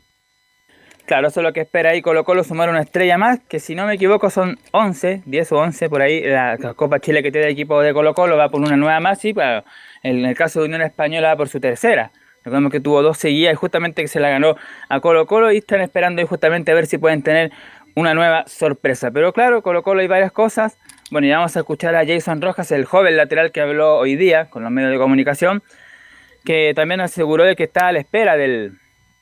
Claro, eso es lo que espera ahí Colo Colo sumar una estrella más, que si no me equivoco son 11, 10 o 11 por ahí. La, Copa Chile que tiene el equipo de Colo Colo va por una nueva más y para, en el caso de Unión Española va por su tercera. Recordemos que tuvo dos seguidas y justamente que se la ganó a Colo Colo y están esperando ahí justamente a ver si pueden tener una nueva sorpresa. Pero claro, Colo Colo hay varias cosas. Bueno, y vamos a escuchar a Jason Rojas, el joven lateral que habló hoy día con los medios de comunicación, que también aseguró de que está a la espera del,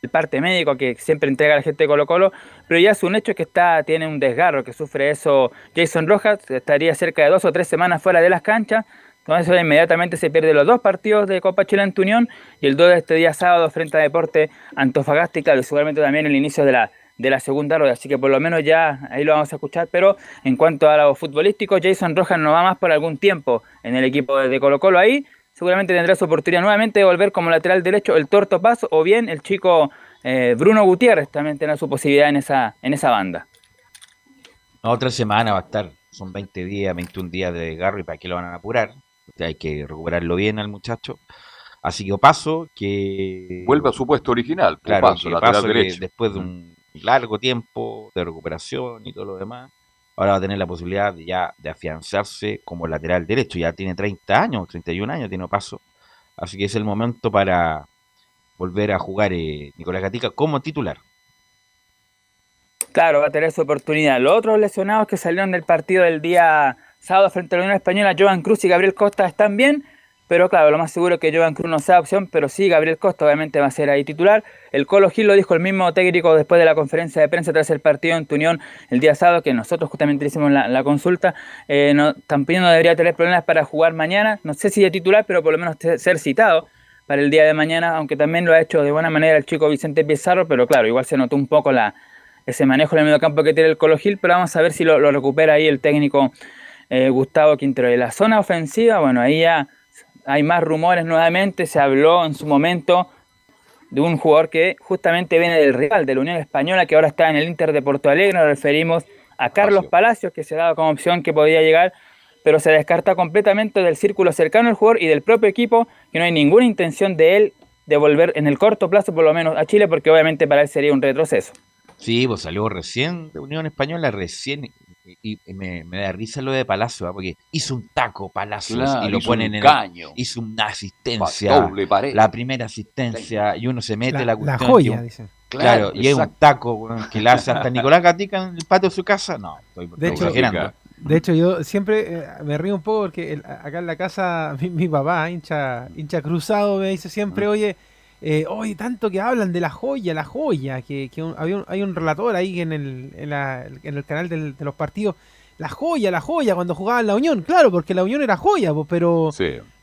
parte médico que siempre entrega a la gente de Colo Colo, pero ya es un hecho que está, tiene un desgarro, que sufre eso Jason Rojas, estaría cerca de dos o tres semanas fuera de las canchas, entonces inmediatamente se pierde los dos partidos de Copa Chile en Unión y el 2 de este día sábado frente a Deporte Antofagasta y seguramente también el inicio de la, de la segunda rueda, así que por lo menos ya ahí lo vamos a escuchar, pero en cuanto a lo futbolístico, Jason Rojas no va más por algún tiempo en el equipo de Colo Colo. Ahí, seguramente tendrá su oportunidad nuevamente de volver como lateral derecho el Torto Paz o bien el chico eh, Bruno Gutiérrez también tendrá su posibilidad en esa, en esa banda. Otra semana va a estar, son 20 días, 21 días de garro y para qué lo van a apurar, hay que recuperarlo bien al muchacho. Así que paso que... Vuelve a su puesto original, claro, paso, paso después de un largo tiempo de recuperación y todo lo demás, ahora va a tener la posibilidad ya de afianzarse como lateral derecho. Ya tiene 30 años, 31 años, tiene paso. Así que es el momento para volver a jugar eh, Nicolás Gatica como titular. Claro, va a tener su oportunidad. Los otros lesionados que salieron del partido del día sábado frente a la Unión Española, Joan Cruz y Gabriel Costa están bien. Pero claro, lo más seguro es que Joan Cruz no sea opción, pero sí, Gabriel Costa obviamente va a ser ahí titular. El Colo Gil lo dijo el mismo técnico después de la conferencia de prensa tras el partido en Tunión el día sábado, que nosotros justamente hicimos la, consulta. Eh, no, también no debería tener problemas para jugar mañana, no sé si de titular, pero por lo menos ser citado para el día de mañana, aunque también lo ha hecho de buena manera el chico Vicente Pizarro, pero claro, igual se notó un poco la, ese manejo en el medio campo que tiene el Colo Gil, pero vamos a ver si lo, recupera ahí el técnico eh, Gustavo Quintero. Y la zona ofensiva, bueno, ahí ya hay más rumores nuevamente, se habló en su momento de un jugador que justamente viene del rival, de la Unión Española, que ahora está en el Inter de Porto Alegre, nos referimos a Carlos Palacios, que se dado como opción que podía llegar, pero se descarta completamente del círculo cercano al jugador y del propio equipo, que no hay ninguna intención de él de volver en el corto plazo, por lo menos, a Chile, porque obviamente para él sería un retroceso. Sí, pues salió recién de Unión Española, recién y, me, da risa lo de Palacio, ¿ah? porque hizo un taco Palacio y lo ponen en caño. hizo una asistencia, la primera asistencia, y uno se mete la, cuestión. La joya, dice. Claro, y es un taco que le hace hasta Nicolás Gatica en el patio de su casa. No, estoy de hecho, De hecho, yo siempre eh, me río un poco porque acá en la casa mi, papá, hincha, hincha cruzado, me dice siempre, mm. oye, eh, hoy tanto que hablan de la joya, la joya, que, hay un relator ahí en el, en, el canal de los partidos, la joya, la joya, cuando jugaba en la Unión, claro, porque la Unión era joya, pues, pero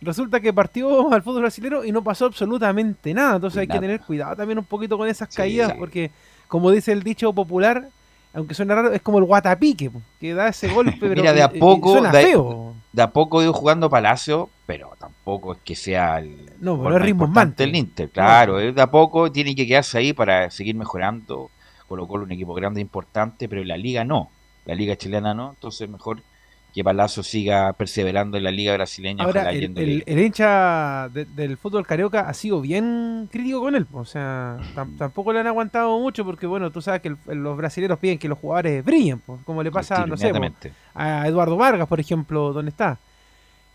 resulta que partió al fútbol brasileño y no pasó absolutamente nada, entonces hay que tener cuidado también un poquito con esas caídas, porque como dice el dicho popular, aunque suena raro, es como el guatapique, que da ese golpe, pero Mira, de a poco, suena feo. De a poco ido jugando Palacio, pero tampoco es que sea el, no, pero es ritmo el Inter, claro, de a poco tiene que quedarse ahí para seguir mejorando, colocó un equipo grande e importante, pero en la liga no, la liga chilena no, entonces mejor que Palazzo siga perseverando en la liga brasileña. Ahora, el, hincha del fútbol carioca ha sido bien crítico con él. O sea, tampoco le han aguantado mucho porque, bueno, tú sabes que los brasileños piden que los jugadores brillen, como le pasa, no sé, a Eduardo Vargas, por ejemplo, donde está.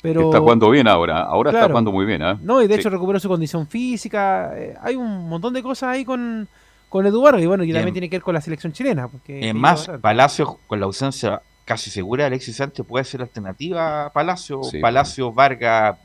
Pero, está jugando bien ahora, ahora está jugando muy bien. ¿eh? No, y de hecho recuperó su condición física. Eh, hay un montón de cosas ahí con, con Eduardo y bueno, y también tiene que ver con la selección chilena. Porque es más, Palacio con la ausencia casi segura Alexis Sánchez puede ser alternativa a Palacio, Palacio, Vargas,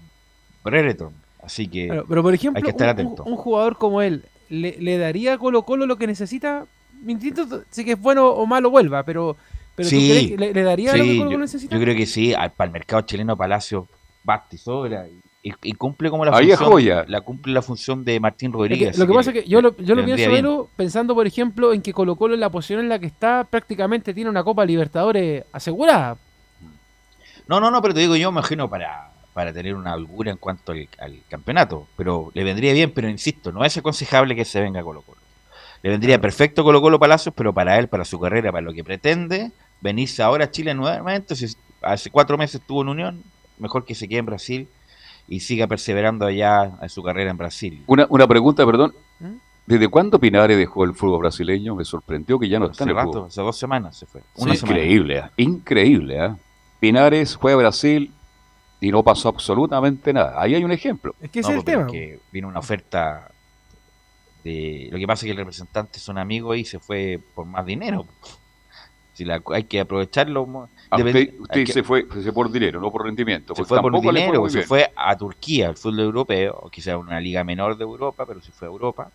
Brereton. Así que, pero, por ejemplo, hay que estar atento. Un, jugador como él, ¿le, daría a Colo Colo lo que necesita? Mi instinto, sí que es bueno o malo vuelva, pero, pero sí, le, daría lo que Colo Colo necesita? Yo creo que sí, para el mercado chileno Palacio basta y sobra. Y, cumple como la función la cumple la función de Martín Rodríguez. lo que pasa es que yo lo, yo lo pienso pensando por ejemplo en que Colo Colo en la posición en la que está prácticamente tiene una Copa Libertadores asegurada. No, no, no, pero te digo yo me imagino para, para tener una holgura en cuanto al, campeonato, pero le vendría bien, pero insisto, no es aconsejable que se venga Colo Colo. Le vendría perfecto Colo Colo Palacios, pero para él, para su carrera, para lo que pretende, venirse ahora a Chile nuevamente, si hace cuatro meses estuvo en Unión, mejor que se quede en Brasil y siga perseverando allá en su carrera en Brasil. Una, una pregunta, perdón. ¿Mm? ¿Desde cuándo Pinares dejó el fútbol brasileño? Me sorprendió que ya no está en el rato, Hace dos semanas se fue. increíble, ¿eh? increíble. ¿eh? Pinares fue a Brasil y no pasó absolutamente nada. Ahí hay un ejemplo. Es que ese es el tema. vino una oferta de... Lo que pasa es que el representante son amigos y se fue por más dinero. Si la, hay que aprovecharlo. Ah, usted, se, fue, se por dinero, no por rendimiento. Se fue por dinero, se fue a Turquía, al fútbol europeo, o quizás una liga menor de Europa, pero se fue a Europa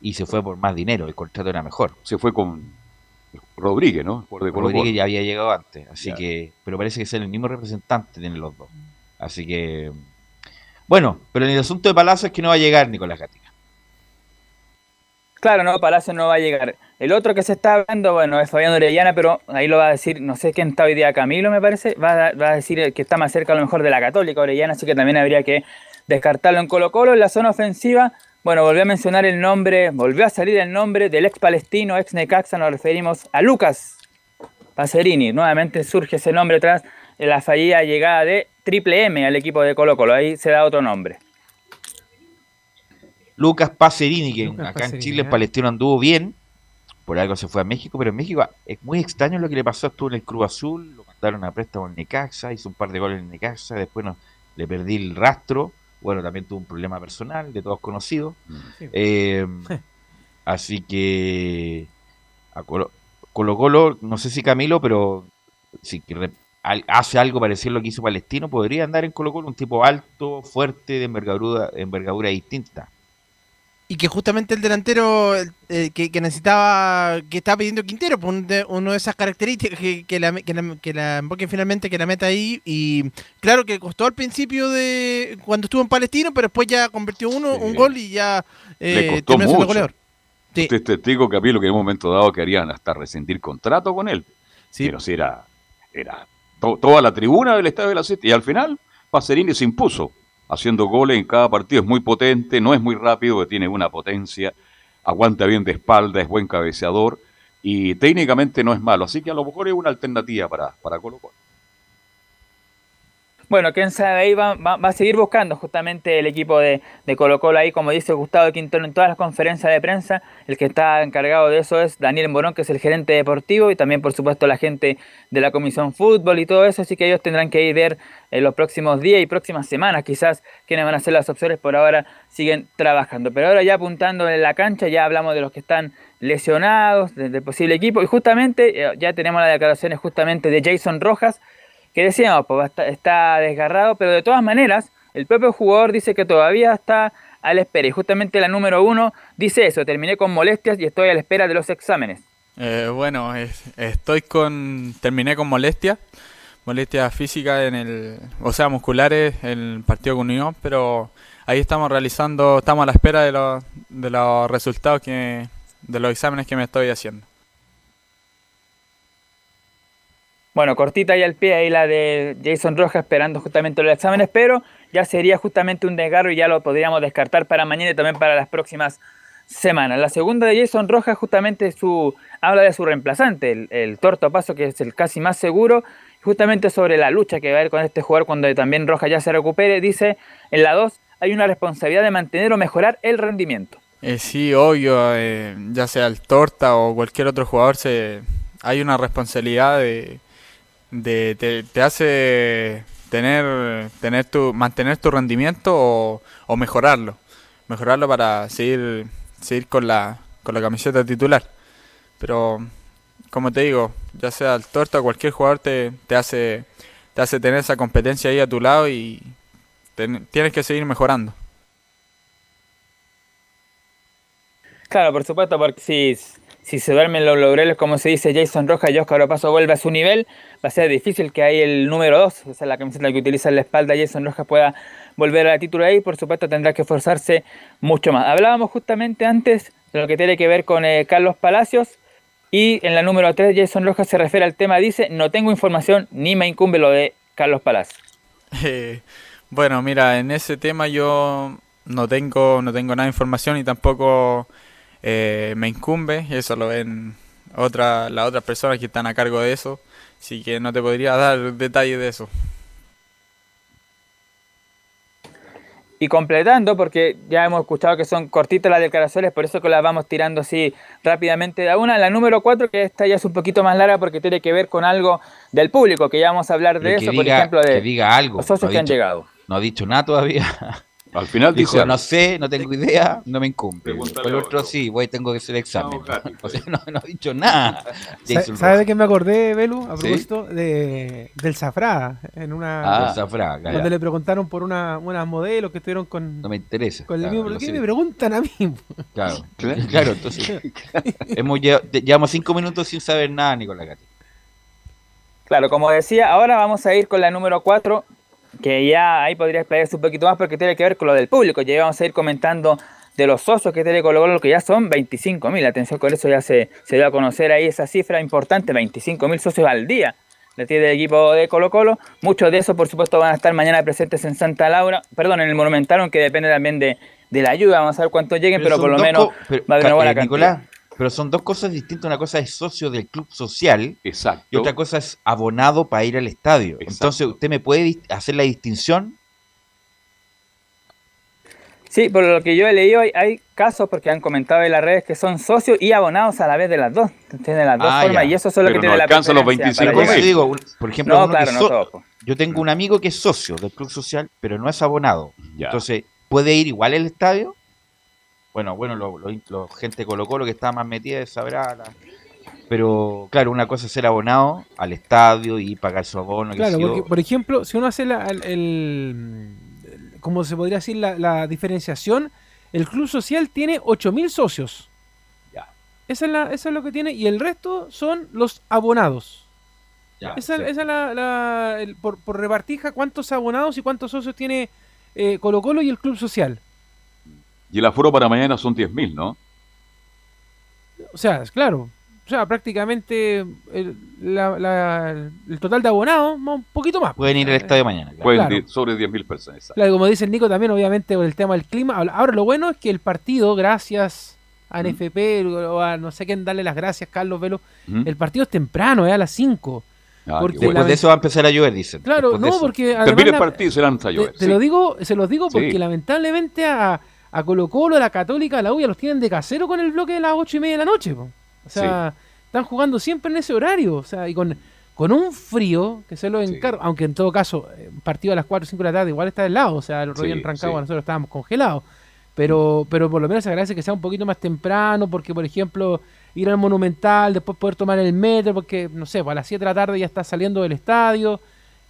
y se fue por más dinero, el contrato era mejor. Se fue con Rodríguez, ¿no? Por de Rodríguez ya había llegado antes, así que, pero parece que es el mismo representante tienen los dos. Así que, bueno, pero en el asunto de Palacio es que no va a llegar Nicolás Gatica. Claro, no, Palacio no va a llegar. El otro que se está hablando, bueno, es Fabián Orellana, pero ahí lo va a decir, no sé quién está hoy día, Camilo me parece, va a, va a decir que está más cerca a lo mejor de la Católica Orellana, así que también habría que descartarlo en Colo Colo. En la zona ofensiva, bueno, volvió a mencionar el nombre, volvió a salir el nombre del ex palestino, ex Necaxa, nos referimos a Lucas Pacerini. Nuevamente surge ese nombre tras la fallida llegada de Triple M al equipo de Colo Colo, ahí se da otro nombre. Lucas Pacerini, que acá en Chile el ¿eh? palestino anduvo bien, por algo se fue a México, pero en México es muy extraño lo que le pasó, estuvo en el Cruz Azul, lo mandaron a préstamo en Necaxa, hizo un par de goles en Necaxa, después no, le perdí el rastro, bueno, también tuvo un problema personal, de todos conocidos, mm. eh, así que a Colo, Colo, no sé si Camilo, pero si hace algo parecido a lo que hizo Palestino, podría andar en Colo Colo un tipo alto, fuerte, de envergadura, envergadura distinta y que justamente el delantero eh, que, necesitaba, que estaba pidiendo Quintero, pues uno de esas características que, que, la, que, la, que la finalmente, que la meta ahí, y claro que costó al principio de cuando estuvo en Palestino, pero después ya convirtió uno, un gol y ya eh, Le costó goleador. Sí. Usted es testigo que lo que en un momento dado querían hasta rescindir contrato con él. Sí. Pero si era, era toda la tribuna del Estadio de la City, y al final Pacerini se impuso haciendo goles en cada partido. Es muy potente, no es muy rápido, tiene una potencia, aguanta bien de espalda, es buen cabeceador y técnicamente no es malo. Así que a lo mejor es una alternativa para, para Colo. Bueno, quién sabe, ahí va, va, a seguir buscando justamente el equipo de, de, Colo Colo ahí, como dice Gustavo Quintero en todas las conferencias de prensa, el que está encargado de eso es Daniel Morón, que es el gerente deportivo, y también por supuesto la gente de la Comisión Fútbol y todo eso, así que ellos tendrán que ir ver en los próximos días y próximas semanas quizás quiénes van a ser las opciones, por ahora siguen trabajando. Pero ahora ya apuntando en la cancha, ya hablamos de los que están lesionados, del posible equipo, y justamente eh, ya tenemos las declaraciones justamente de Jason Rojas, que decíamos, pues está desgarrado, pero de todas maneras, el propio jugador dice que todavía está a la espera. Y justamente la número uno dice eso, terminé con molestias y estoy a la espera de los exámenes. Eh, bueno, estoy con, terminé con molestias, molestias físicas en el, o sea, musculares en el partido con Unión, pero ahí estamos realizando, estamos a la espera de los, de los resultados que, de los exámenes que me estoy haciendo. Bueno, cortita y al pie ahí la de Jason Rojas esperando justamente los exámenes, pero ya sería justamente un desgarro y ya lo podríamos descartar para mañana y también para las próximas semanas. La segunda de Jason Rojas justamente su habla de su reemplazante, el, el Torto Paso, que es el casi más seguro, justamente sobre la lucha que va a haber con este jugador cuando también Rojas ya se recupere, dice en la 2 hay una responsabilidad de mantener o mejorar el rendimiento. Eh, sí, obvio, eh, ya sea el Torta o cualquier otro jugador, se, hay una responsabilidad de de, te, hace tener, tener tu, mantener tu rendimiento o, mejorarlo. Mejorarlo para seguir, seguir con, la, con la camiseta titular. Pero, como te digo, ya sea el torta o cualquier jugador te, te, hace, te hace tener esa competencia ahí a tu lado y tienes que seguir mejorando. Claro, por supuesto, porque si, si se duermen los laureles, como se dice Jason Rojas y Oscar Opaso vuelve a su nivel, va a ser difícil que ahí el número 2, o sea, la camiseta que utiliza en la espalda Jason Rojas pueda volver a la título ahí, por supuesto tendrá que esforzarse mucho más. Hablábamos justamente antes de lo que tiene que ver con eh, Carlos Palacios y en la número 3 Jason Rojas se refiere al tema, dice, no tengo información ni me incumbe lo de Carlos Palacios. Eh, bueno, mira, en ese tema yo no tengo, no tengo nada de información y tampoco eh, me incumbe, eso lo ven otra, las otras personas que están a cargo de eso, así que no te podría dar detalles de eso. Y completando, porque ya hemos escuchado que son cortitas las declaraciones, por eso que las vamos tirando así rápidamente de a una. La número 4, que esta ya es un poquito más larga porque tiene que ver con algo del público, que ya vamos a hablar de eso, por ejemplo, de diga algo. los socios que han llegado. No ha dicho nada todavía. Al final dijo, no sé, no tengo idea, no me incumbe. el otro sí, voy, tengo que hacer el examen. o sea, no, no, ha dicho nada. ¿Sabe de qué me acordé, Belu? A propósito de, del Zafra. En una, ah, Zafra, Donde le preguntaron por una, unas modelos que estuvieron con. No me interesa. Con el mismo, ¿Por qué me preguntan a mí? Claro, claro, entonces. hemos llevamos cinco minutos sin saber nada, Nicolás Gatti. Claro, como decía, ahora vamos a ir con la número 4, que ya ahí podría explayarse un poquito más porque tiene que ver con lo del público. Ya vamos a ir comentando de los socios que tiene Colo Colo, que ya son 25 mil. Atención con eso, ya se, se dio a conocer ahí esa cifra importante, 25 mil socios al día le tiene el equipo de Colo Colo. Muchos de esos, por supuesto, van a estar mañana presentes en Santa Laura, perdón, en el Monumental, aunque depende también de, de la ayuda. Vamos a ver cuántos lleguen, pero, por lo menos va a haber una buena eh, Nicolás, pero son dos cosas distintas. Una cosa es socio del club social Exacto. y otra cosa es abonado para ir al estadio. Entonces, ¿usted me puede hacer la distinción? Sí, por lo que yo he leído, hay, casos, porque han comentado en las redes, que son socios y abonados a la vez de las dos. Tienen las dos ah, formas, y eso es lo que tiene no alcanza los 25 digo, por ejemplo, yo tengo un amigo que es socio del club social, pero no es abonado. Entonces, ¿puede ir igual al estadio? Bueno, bueno, lo, lo, gente Colo Colo que está más metida sabrá. La... Pero claro, una cosa es ser abonado al estadio y pagar su abono. Claro, porque, por ejemplo, si uno hace la, el, como se podría decir, la, diferenciación, el club social tiene 8.000 socios. Ya. Esa es, la, eso es lo que tiene, y el resto son los abonados. Ya, esa, es la, por, por repartija, cuántos abonados y cuántos socios tiene eh, Colo Colo y el club social. Y el aforo para mañana son 10.000, ¿no? O sea, claro. O sea, prácticamente el, total de abonados, un poquito más. Pueden ir al estadio mañana. Pueden ir sobre 10.000 personas. Claro, como dice el Nico también, obviamente, por el tema del clima. Ahora, lo bueno es que el partido, gracias a NFP o a no sé quién darle las gracias, Carlos Velo, el partido es temprano, es a las 5. Ah, porque después de eso va a empezar a llover, dicen. Claro, no, porque... Termina el partido se lanza a llover. Te, lo digo, se los digo porque lamentablemente a a Colo Colo, a la Católica, a la U, los tienen de casero con el bloque de las ocho y media de la noche. O sea, están jugando siempre en ese horario. O sea, y con, con un frío que se lo encargo, aunque en todo caso, eh, partido a las 4 o 5 de la tarde igual está del lado, o sea, el rollo en Rancagua nosotros estábamos congelados. Pero, pero por lo menos se agradece que sea un poquito más temprano, porque por ejemplo, ir al Monumental, después poder tomar el metro, porque no sé, pues a las 7 de la tarde ya está saliendo del estadio.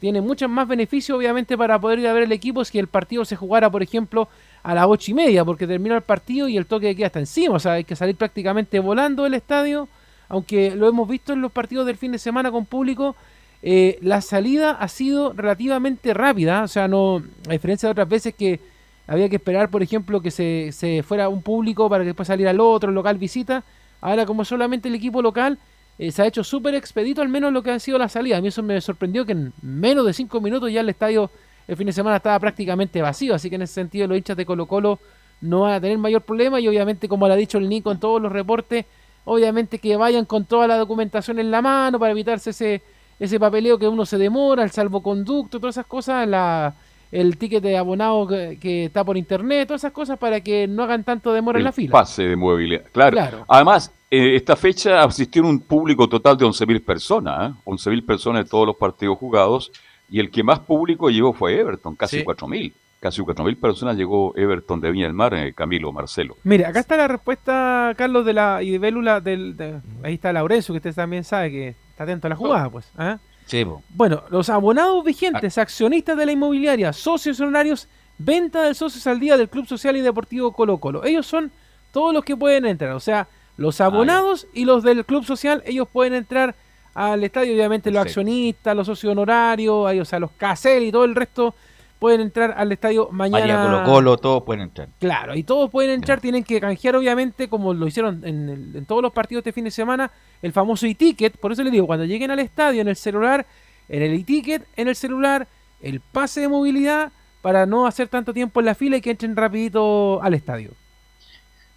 Tiene muchos más beneficios, obviamente, para poder ir a ver el equipo si el partido se jugara, por ejemplo, a las ocho y media, porque termina el partido y el toque de queda está encima. O sea, hay que salir prácticamente volando del estadio, aunque lo hemos visto en los partidos del fin de semana con público. Eh, la salida ha sido relativamente rápida, o sea, no, a diferencia de otras veces que había que esperar, por ejemplo, que se, se fuera un público para que después saliera el otro, local visita. Ahora, como solamente el equipo local eh, se ha hecho súper expedito, al menos lo que ha sido la salida. A mí eso me sorprendió que en menos de cinco minutos ya el estadio el fin de semana estaba prácticamente vacío, así que en ese sentido los hinchas de Colo Colo no van a tener mayor problema y obviamente como le ha dicho el Nico en todos los reportes, obviamente que vayan con toda la documentación en la mano para evitarse ese, ese papeleo que uno se demora, el salvoconducto, todas esas cosas, la, el ticket de abonado que, está por internet, todas esas cosas para que no hagan tanto demora en la fila. Pase de movilidad, claro. Además, eh, esta fecha asistió un público total de 11.000 personas, ¿eh? 11.000 personas de todos los partidos jugados y el que más público llegó fue Everton, casi cuatro 4.000. Casi 4.000 personas llegó Everton de Viña del Mar, eh, Camilo, Marcelo. Mire, acá está la respuesta, Carlos, de la y de Bélula. Del, ahí está Laurencio, que usted también sabe que está atento a la jugada, pues. ¿ah? Sí, bueno, los abonados vigentes, ah. accionistas de la inmobiliaria, socios honorarios, venta de socios al día del Club Social y Deportivo Colo Colo. Ellos son todos los que pueden entrar. O sea, los abonados y los del Club Social, ellos pueden entrar al estadio. Obviamente los accionistas, los socios honorarios, o sea, los CACEL y todo el resto pueden entrar al estadio mañana. María Colo Colo, todos pueden entrar. Claro, y todos pueden entrar, tienen que canjear obviamente, como lo hicieron en, todos los partidos de fin de semana, el famoso e-ticket. Por eso les digo, cuando lleguen al estadio en el celular, en el e-ticket, en el celular, el pase de movilidad, para no hacer tanto tiempo en la fila y que entren rapidito al estadio.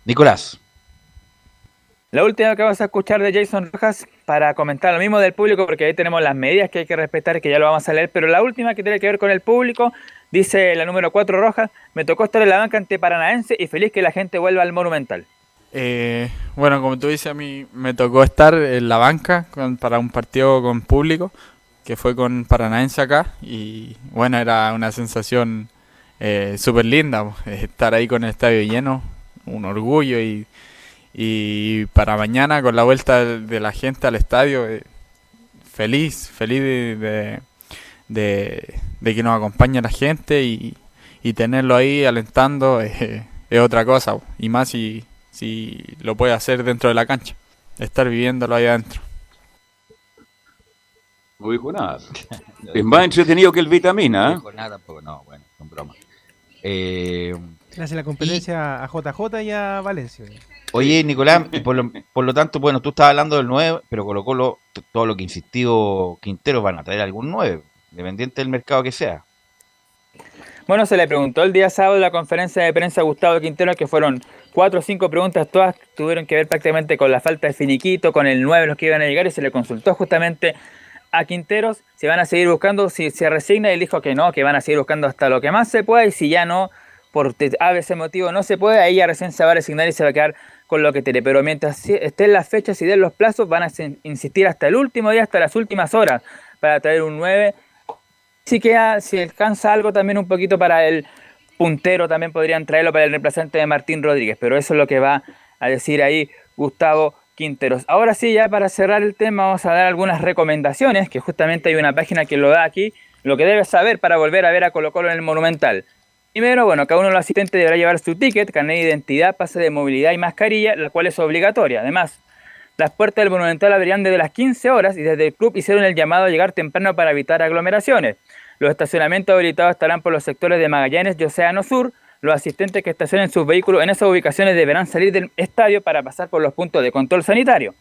Nicolás. La última que vamos a escuchar de Jason Rojas para comentar lo mismo del público, porque ahí tenemos las medidas que hay que respetar, que ya lo vamos a leer, pero la última que tiene que ver con el público, dice la número 4 Rojas, me tocó estar en la banca ante Paranaense y feliz que la gente vuelva al Monumental. Eh, bueno, como tú dices, a mí me tocó estar en la banca para un partido con público, que fue con Paranaense acá, y bueno, era una sensación eh, súper linda, estar ahí con el estadio lleno, un orgullo y, y para mañana con la vuelta de la gente al estadio, eh, feliz, feliz de, de, que nos acompañe la gente y, y tenerlo ahí alentando es otra cosa, y más si, si lo puede hacer dentro de la cancha, estar viviéndolo ahí adentro. No dijo nada. es más entretenido que el vitamina. No dijo nada tampoco, no, bueno, son bromas. Eh, hace la competencia a JJ y a Valencia. Oye, Nicolás, por lo, por lo tanto, bueno, tú estabas hablando del 9, pero colocó todo lo que insistió Quintero van a traer algún 9, dependiente del mercado que sea. Bueno, se le preguntó el día sábado en la conferencia de prensa a Gustavo Quintero, que fueron cuatro o cinco preguntas, todas tuvieron que ver prácticamente con la falta de finiquito, con el 9 los que iban a llegar, y se le consultó justamente a Quinteros si van a seguir buscando, si se resigna, y él dijo que no, que van a seguir buscando hasta lo que más se pueda, y si ya no, por ese motivo no se puede, ahí ya recién se va a resignar y se va a quedar con lo que tiene. Pero mientras estén las fechas y den los plazos, van a insistir hasta el último día, hasta las últimas horas, para traer un 9 si queda, si alcanza algo también un poquito para el puntero, también podrían traerlo para el reemplazante de Martín Rodríguez, pero eso es lo que va a decir ahí Gustavo Quinteros. Ahora sí, ya para cerrar el tema, vamos a dar algunas recomendaciones, que justamente hay una página que lo da aquí, lo que debes saber para volver a ver a Colo Colo en el Monumental. Primero, bueno, cada uno de los asistentes deberá llevar su ticket, carnet de identidad, pase de movilidad y mascarilla, la cual es obligatoria. Además, las puertas del Monumental abrirían desde las 15 horas y desde el club hicieron el llamado a llegar temprano para evitar aglomeraciones. Los estacionamientos habilitados estarán por los sectores de Magallanes y Océano Sur. Los asistentes que estacionen sus vehículos en esas ubicaciones deberán salir del estadio para pasar por los puntos de control sanitario.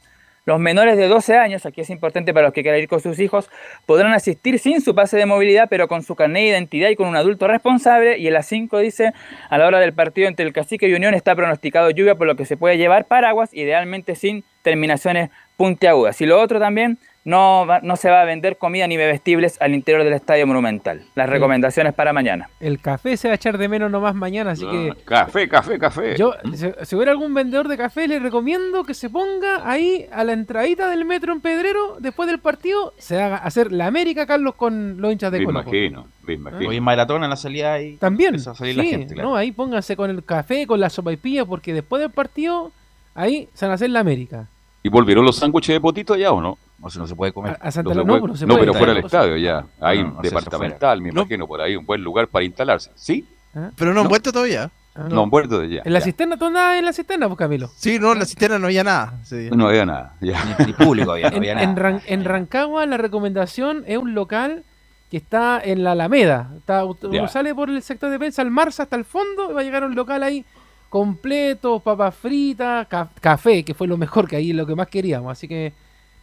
Los menores de 12 años, aquí es importante para los que quieran ir con sus hijos, podrán asistir sin su pase de movilidad, pero con su carnet de identidad y con un adulto responsable. Y en las 5 dice, a la hora del partido entre el Cacique y Unión está pronosticado lluvia, por lo que se puede llevar paraguas, idealmente sin terminaciones puntiagudas. Y lo otro también, no, no se va a vender comida ni bebestibles al interior del Estadio Monumental. Las recomendaciones para mañana. El café se va a echar de menos nomás mañana, así que... Café, café, café. Yo, si, hubiera algún vendedor de café, le recomiendo que se ponga ahí a la entradita del metro en Pedrero, después del partido, se haga hacer la América, Carlos, con los hinchas de me imagino, me imagino. Hoy en Maratón en la salida ahí. También, sí, no, ahí pónganse con el café, con la sopa y pilla, porque después del partido, ahí se van a hacer la América. ¿Y volvieron los sándwiches de potito ya o no? No, no se puede comer. A, Santa no, no, no, pero fuera del estadio ya. Hay departamental, me imagino, por ahí, un buen lugar para instalarse. ¿Sí? ¿Ah? Pero no han vuelto todavía. Ah, no. han vuelto de ya. ¿En la cisterna? ¿Tú andabas en la cisterna, pues, Camilo? Sí, no, en la cisterna no había nada. No había nada, ya. Ni, público había, no había en, nada. En, Rancagua la recomendación es un local que está en la Alameda. Está, uno sale por el sector de prensa, al Marsa hasta el fondo, y va a llegar a un local ahí completo, papas fritas, café, que fue lo mejor que ahí, lo que más queríamos. Así que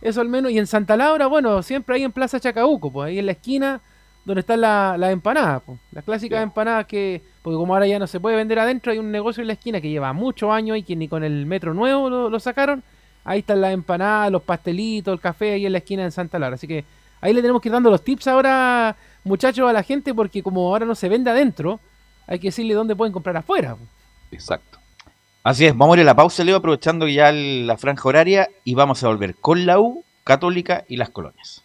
eso al menos. Y en Santa Laura, bueno, siempre ahí en Plaza Chacabuco, pues ahí en la esquina donde están las la empanadas, pues. Las clásicas empanadas que, porque como ahora ya no se puede vender adentro, hay un negocio en la esquina que lleva muchos años y que ni con el metro nuevo lo, sacaron. Ahí están las empanadas, los pastelitos, el café ahí en la esquina en Santa Laura. Así que ahí le tenemos que ir dando los tips ahora, muchachos, a la gente, porque como ahora no se vende adentro, hay que decirle dónde pueden comprar afuera. Exacto. Así es, vamos a ir a la pausa, Leo, aprovechando ya la franja horaria y vamos a volver con la U, Católica y las colonias.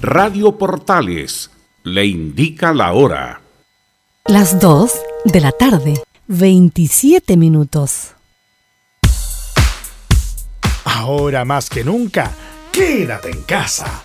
Radio Portales le indica la hora. Las 2 de la tarde, 27 minutos. Ahora más que nunca, quédate en casa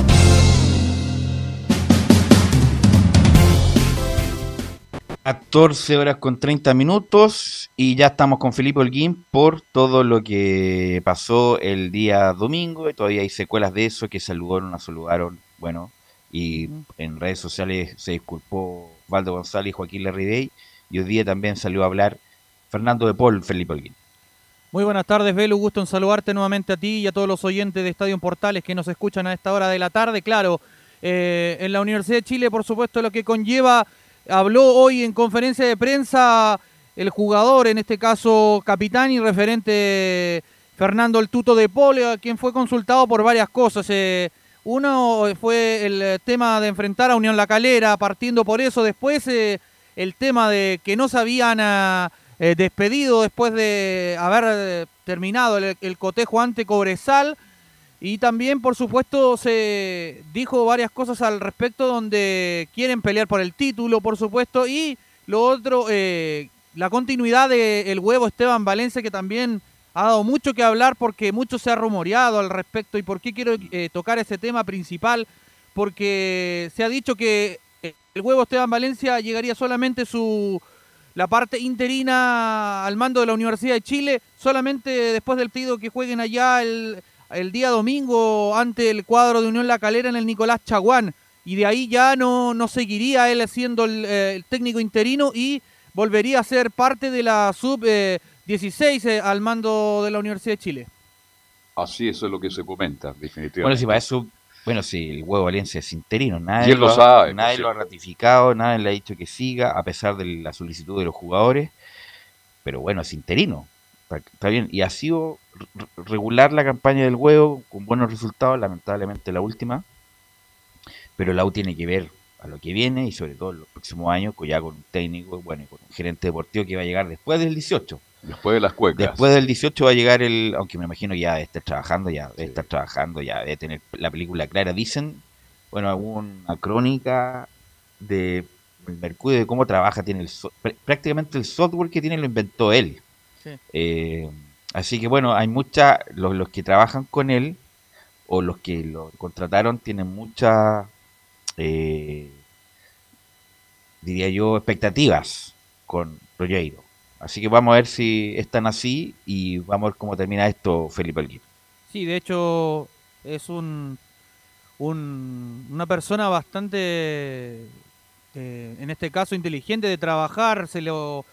14 horas con 30 minutos y ya estamos con Felipe Holguín por todo lo que pasó el día domingo y todavía hay secuelas de eso que saludaron, saludaron, bueno, y en redes sociales se disculpó Valdo González y Joaquín Larridey y hoy día también salió a hablar Fernando de Paul, Felipe Holguín. Muy buenas tardes, Belu. Gusto en saludarte nuevamente a ti y a todos los oyentes de Estadio Portales que nos escuchan a esta hora de la tarde. Claro, eh, en la Universidad de Chile, por supuesto, lo que conlleva Habló hoy en conferencia de prensa el jugador, en este caso capitán y referente Fernando el Tuto de Pole, quien fue consultado por varias cosas. Eh, uno fue el tema de enfrentar a Unión La Calera, partiendo por eso. Después eh, el tema de que no se habían eh, despedido después de haber terminado el, el cotejo ante Cobresal. Y también, por supuesto, se dijo varias cosas al respecto donde quieren pelear por el título, por supuesto. Y lo otro, eh, la continuidad del el huevo Esteban Valencia, que también ha dado mucho que hablar porque mucho se ha rumoreado al respecto. ¿Y por qué quiero eh, tocar ese tema principal? Porque se ha dicho que el huevo Esteban Valencia llegaría solamente su la parte interina al mando de la Universidad de Chile, solamente después del pedido que jueguen allá el el día domingo ante el cuadro de Unión La Calera en el Nicolás Chaguán. Y de ahí ya no, no seguiría él siendo eh, el, técnico interino y volvería a ser parte de la sub-16 eh, al mando de la Universidad de Chile. Así eso es lo que se comenta, definitivamente. Bueno, si para eso, bueno, si el huevo Valencia es interino, nadie, lo, sabe, nadie lo ha ratificado, nadie le ha dicho que siga, a pesar de la solicitud de los jugadores. Pero bueno, es interino. Está bien, y ha sido regular la campaña del huevo con buenos resultados, lamentablemente la última. Pero la U tiene que ver a lo que viene y sobre todo en los próximos años, ya con un técnico, bueno, con un gerente deportivo que va a llegar después del 18. Después de las cuecas. Después del 18 va a llegar el, aunque me imagino ya debe estar trabajando, ya debe estar trabajando, ya debe tener la película clara. Dicen, bueno, alguna crónica de Mercurio de cómo trabaja, tiene el, prácticamente el software que tiene lo inventó él. Eh, así que bueno, hay muchas, los, que trabajan con él o los que lo contrataron tienen muchas, eh, diría yo, expectativas con Rollero. Así que vamos a ver si están así y vamos a ver cómo termina esto Felipe. Sí, de hecho es un, un una persona bastante, eh, en este caso, inteligente de trabajar, se lo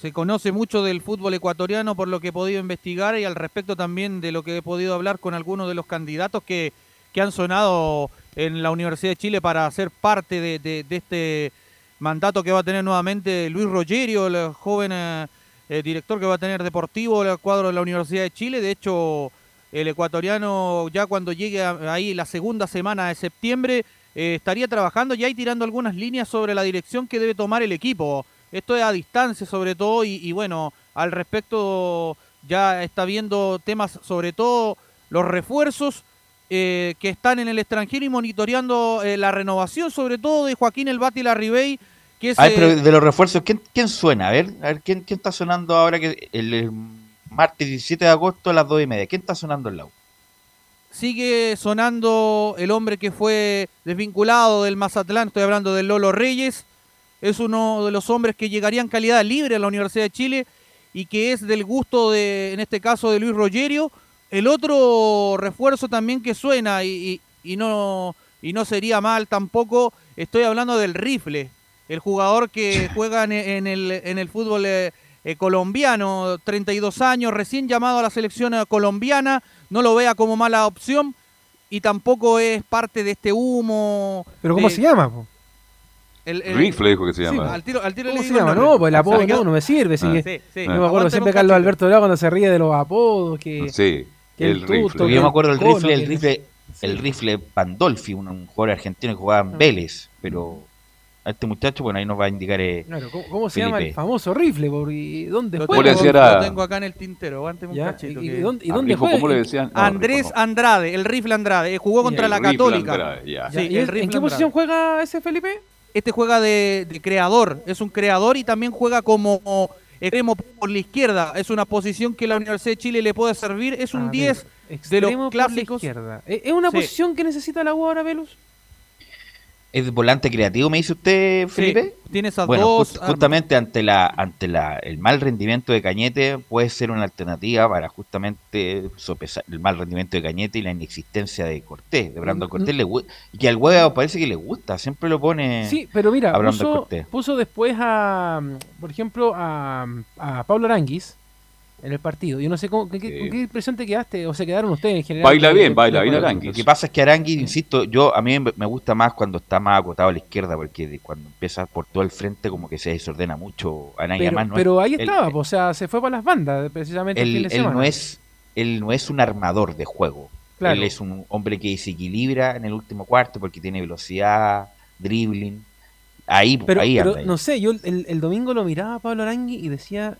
se conoce mucho del fútbol ecuatoriano por lo que he podido investigar y al respecto también de lo que he podido hablar con algunos de los candidatos que, han sonado en la Universidad de Chile para ser parte de, este mandato que va a tener nuevamente Luis Rogerio, el joven eh, eh, director que va a tener deportivo el cuadro de la Universidad de Chile. De hecho, el ecuatoriano ya cuando llegue ahí la segunda semana de septiembre eh, estaría trabajando ya y tirando algunas líneas sobre la dirección que debe tomar el equipo. Esto es a distancia sobre todo y, bueno, al respecto ya está viendo temas sobre todo los refuerzos eh, que están en el extranjero y monitoreando eh, la renovación sobre todo de Joaquín El Bati Larribey. Que es, pero de los refuerzos, ¿quién, ¿quién, suena? A ver, a ver ¿quién, ¿quién está sonando ahora que el martes 17 de agosto a las 2 y media. ¿Quién está sonando el lado? Sigue sonando el hombre que fue desvinculado del Mazatlán, estoy hablando de Lolo Reyes. Es uno de los hombres que llegaría en calidad libre a la Universidad de Chile y que es del gusto de, en este caso, de Luis Rogerio. El otro refuerzo también que suena y, no, y no sería mal tampoco, estoy hablando del rifle, el jugador que juega en, el, en el fútbol eh, eh, colombiano, 32 años, recién llamado a la selección eh, colombiana, no lo vea como mala opción y tampoco es parte de este humo. ¿Pero cómo se llama? El, Rifle dijo que se llama. al tiro, al tiro ¿Cómo se llama? No, pues el apodo no, no me sirve. Ah, sí, sí. Yo me acuerdo siempre Carlos Alberto Dorado cuando se ríe de los apodos. Que, sí, el, rifle. yo me acuerdo del rifle, el rifle, el rifle Pandolfi, un, jugador argentino que jugaba en ah. Vélez, pero a este muchacho, bueno, ahí nos va a indicar. Eh, claro, ¿cómo, se llama el famoso rifle? ¿Dónde lo juega? Tengo, lo tengo acá en el tintero, aguante un cachito. ¿Y, dónde, y dónde juega? ¿Cómo le decían? Andrés Andrade, el rifle Andrade. Eh, jugó contra la Católica. Andrade, sí, el ¿En qué posición juega ese Felipe? Este juega de, de, creador, es un creador y también juega como extremo por la izquierda. Es una posición que la Universidad de Chile le puede servir. Es un 10 de los clásicos. ¿Es una posición que necesita la U ahora, Velus? Es volante creativo, me dice usted, Felipe. tiene esas bueno, dos. justamente ante la ante la el mal rendimiento de Cañete puede ser una alternativa para justamente sopesar el mal rendimiento de Cañete y la inexistencia de Cortés, de Brando mm, Cortés le y que al huevo parece que le gusta, siempre lo pone. Sí, pero mira, puso, puso, después a, por ejemplo, a, a Pablo Aranguis en el partido. Yo no sé cómo, qué, qué impresión te quedaste o se quedaron ustedes en general. Baila bien, baila bien Aranguis. Lo que pasa es que Aranguis, insisto, yo a mí me gusta más cuando está más acotado a la izquierda, porque cuando empieza por todo el frente como que se desordena mucho. Aranguis pero, pero ahí estaba, o sea, se fue para las bandas precisamente él, el Él no, es, él no es un armador de juego. Él es un hombre que se equilibra en el último cuarto porque tiene velocidad, dribbling. Ahí, pero, ahí pero no sé, yo el, el, domingo lo miraba a Pablo Arangui y decía,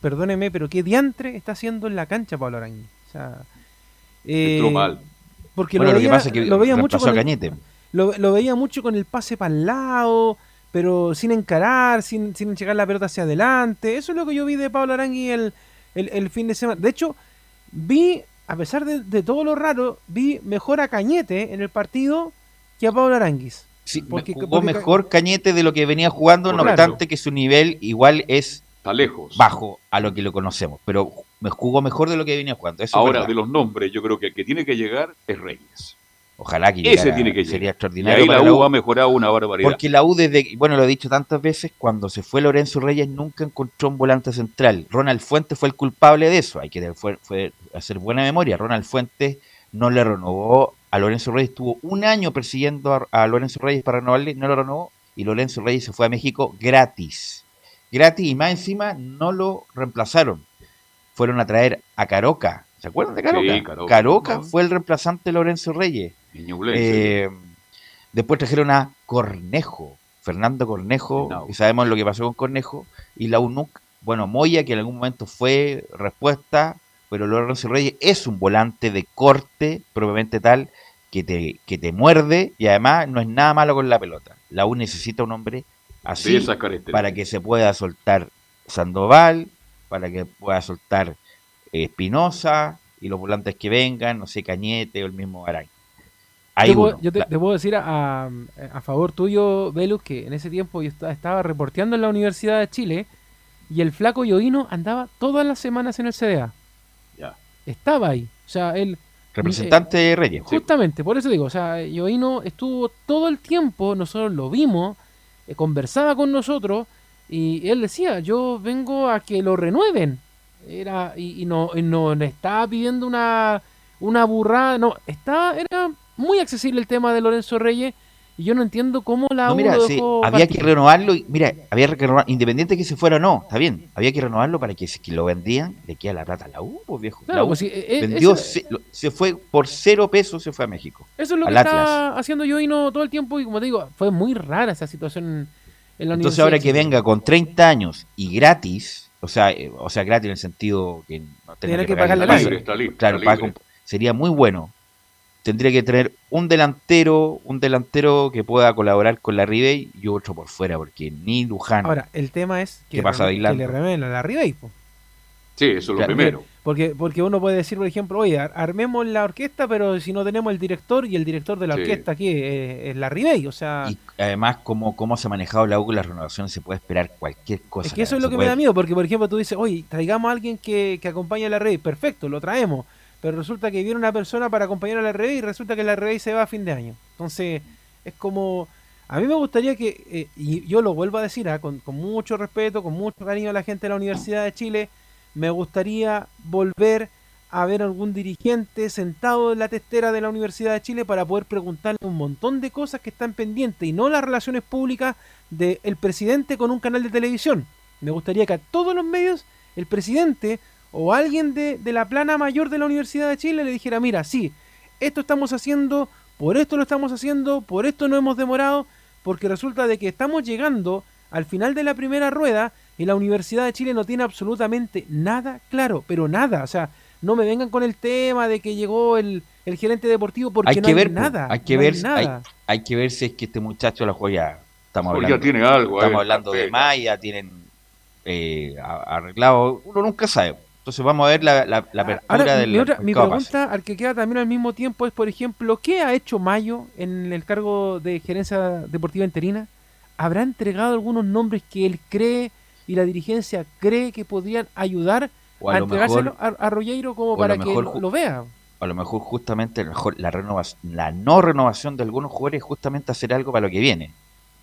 perdóneme, pero qué diantre está haciendo en la cancha Pablo Araña. O sea, eh, mal. Porque lo, veía, lo veía mucho con el, lo, veía mucho con el pase para el lado, pero sin encarar, sin, sin llegar la pelota hacia adelante. Eso es lo que yo vi de Pablo Arangui el, el, fin de semana. De hecho, vi, a pesar de, todo lo raro, vi mejor a Cañete en el partido que a Pablo Aranguis. Sí, porque, jugó mejor Cañete de lo que venía jugando, no obstante que su nivel igual es lejos. Bajo a lo que lo conocemos, pero me jugó mejor de lo que venía jugando. Ahora, de los nombres, yo creo que el que tiene que llegar es Reyes. Ojalá que Ese tiene que Sería extraordinario. Y ahí la U, ha mejorado una barbaridad. Porque la U, desde, bueno, lo he dicho tantas veces, cuando se fue Lorenzo Reyes nunca encontró un volante central. Ronald Fuentes fue el culpable de eso. Hay que fue, hacer buena memoria. Ronald Fuentes no le renovó a Lorenzo Reyes. Estuvo un año persiguiendo a, a Lorenzo Reyes para renovarle, no lo renovó. Y Lorenzo Reyes se fue a México gratis gratis y más encima no lo reemplazaron. Fueron a traer a Caroca. ¿Se acuerdan de Caroca? Caroca, fue el reemplazante de Lorenzo Reyes. Eh, después trajeron a Cornejo, Fernando Cornejo, y sabemos lo que pasó con Cornejo, y la UNUC, bueno, Moya, que en algún momento fue respuesta, pero Lorenzo Reyes es un volante de corte, probablemente tal, que te, que te muerde y además no es nada malo con la pelota. La U necesita un hombre así para que se pueda soltar Sandoval, para que pueda soltar Espinosa y los volantes que vengan, no sé, Cañete o el mismo Araña. yo te, puedo decir a, favor tuyo, Velus, que en ese tiempo yo estaba reporteando en la Universidad de Chile y el flaco Yodino andaba todas las semanas en el CDA. Ya. Estaba ahí. O sea, él. Representante de Reyes. Justamente, por eso digo, o sea, Yodino estuvo todo el tiempo, nosotros lo vimos, eh, conversaba con nosotros y él decía, yo vengo a que lo renueven. Era, y, no, no estaba pidiendo una, una burrada, no, estaba, era muy accesible el tema de Lorenzo Reyes Y yo no entiendo cómo la no, mira, había que renovarlo. Y, mira, había que renovar, independiente de que se fuera o no, está bien. Había que renovarlo para que si lo vendían, le queda la plata a la U, pues viejo. la U pues, eh, vendió, se, fue por cero pesos, se fue a México. Eso es lo que está haciendo yo y no todo el tiempo. Y como te digo, fue muy rara esa situación en la Entonces, ahora que venga con 30 años y gratis, o sea, eh, o sea gratis en el sentido que no tenga que, pagar la Claro, sería muy bueno tendría que tener un delantero, un delantero que pueda colaborar con la Ribey y otro por fuera, porque ni Luján. Ahora, el tema es que, pasa que le revela la Ribey. Sí, eso es lo primero. Porque, porque uno puede decir, por ejemplo, oye, armemos la orquesta, pero si no tenemos el director y el director de la orquesta aquí es, la Ribey, o sea... Y además, como cómo se ha manejado la U con las renovaciones, se puede esperar cualquier cosa. Es que eso es lo que me da miedo, porque, por ejemplo, tú dices, oye, traigamos a alguien que, que acompañe a la Ribey, perfecto, lo traemos pero resulta que viene una persona para acompañar a la RB y resulta que la RB se va a fin de año. Entonces, es como... A mí me gustaría que, eh, y yo lo vuelvo a decir ah, con, mucho respeto, con mucho cariño a la gente de la Universidad de Chile, me gustaría volver a ver algún dirigente sentado en la testera de la Universidad de Chile para poder preguntarle un montón de cosas que están pendientes y no las relaciones públicas del presidente con un canal de televisión. Me gustaría que a todos los medios el presidente o alguien de, la plana mayor de la Universidad de Chile le dijera, mira, sí, esto estamos haciendo, por esto lo estamos haciendo, por esto no hemos demorado, porque resulta de que estamos llegando al final de la primera rueda y la Universidad de Chile no tiene absolutamente nada claro, pero nada, o sea, no me vengan con el tema de que llegó el, gerente deportivo porque hay no que hay ver, nada. Hay que ver, hay, que ver si es que este muchacho la joya estamos hablando, tiene algo, estamos hablando de Maya, tienen eh, arreglado, uno nunca sabe. Entonces vamos a ver la, la, la apertura del. Mi, mi pregunta al que queda también al mismo tiempo es, por ejemplo, ¿qué ha hecho Mayo en el cargo de gerencia deportiva interina? ¿Habrá entregado algunos nombres que él cree y la dirigencia cree que podrían ayudar a, entregárselo a, a, como para que lo, vea? A lo mejor justamente mejor la renovación, la no renovación de algunos jugadores es justamente hacer algo para lo que viene.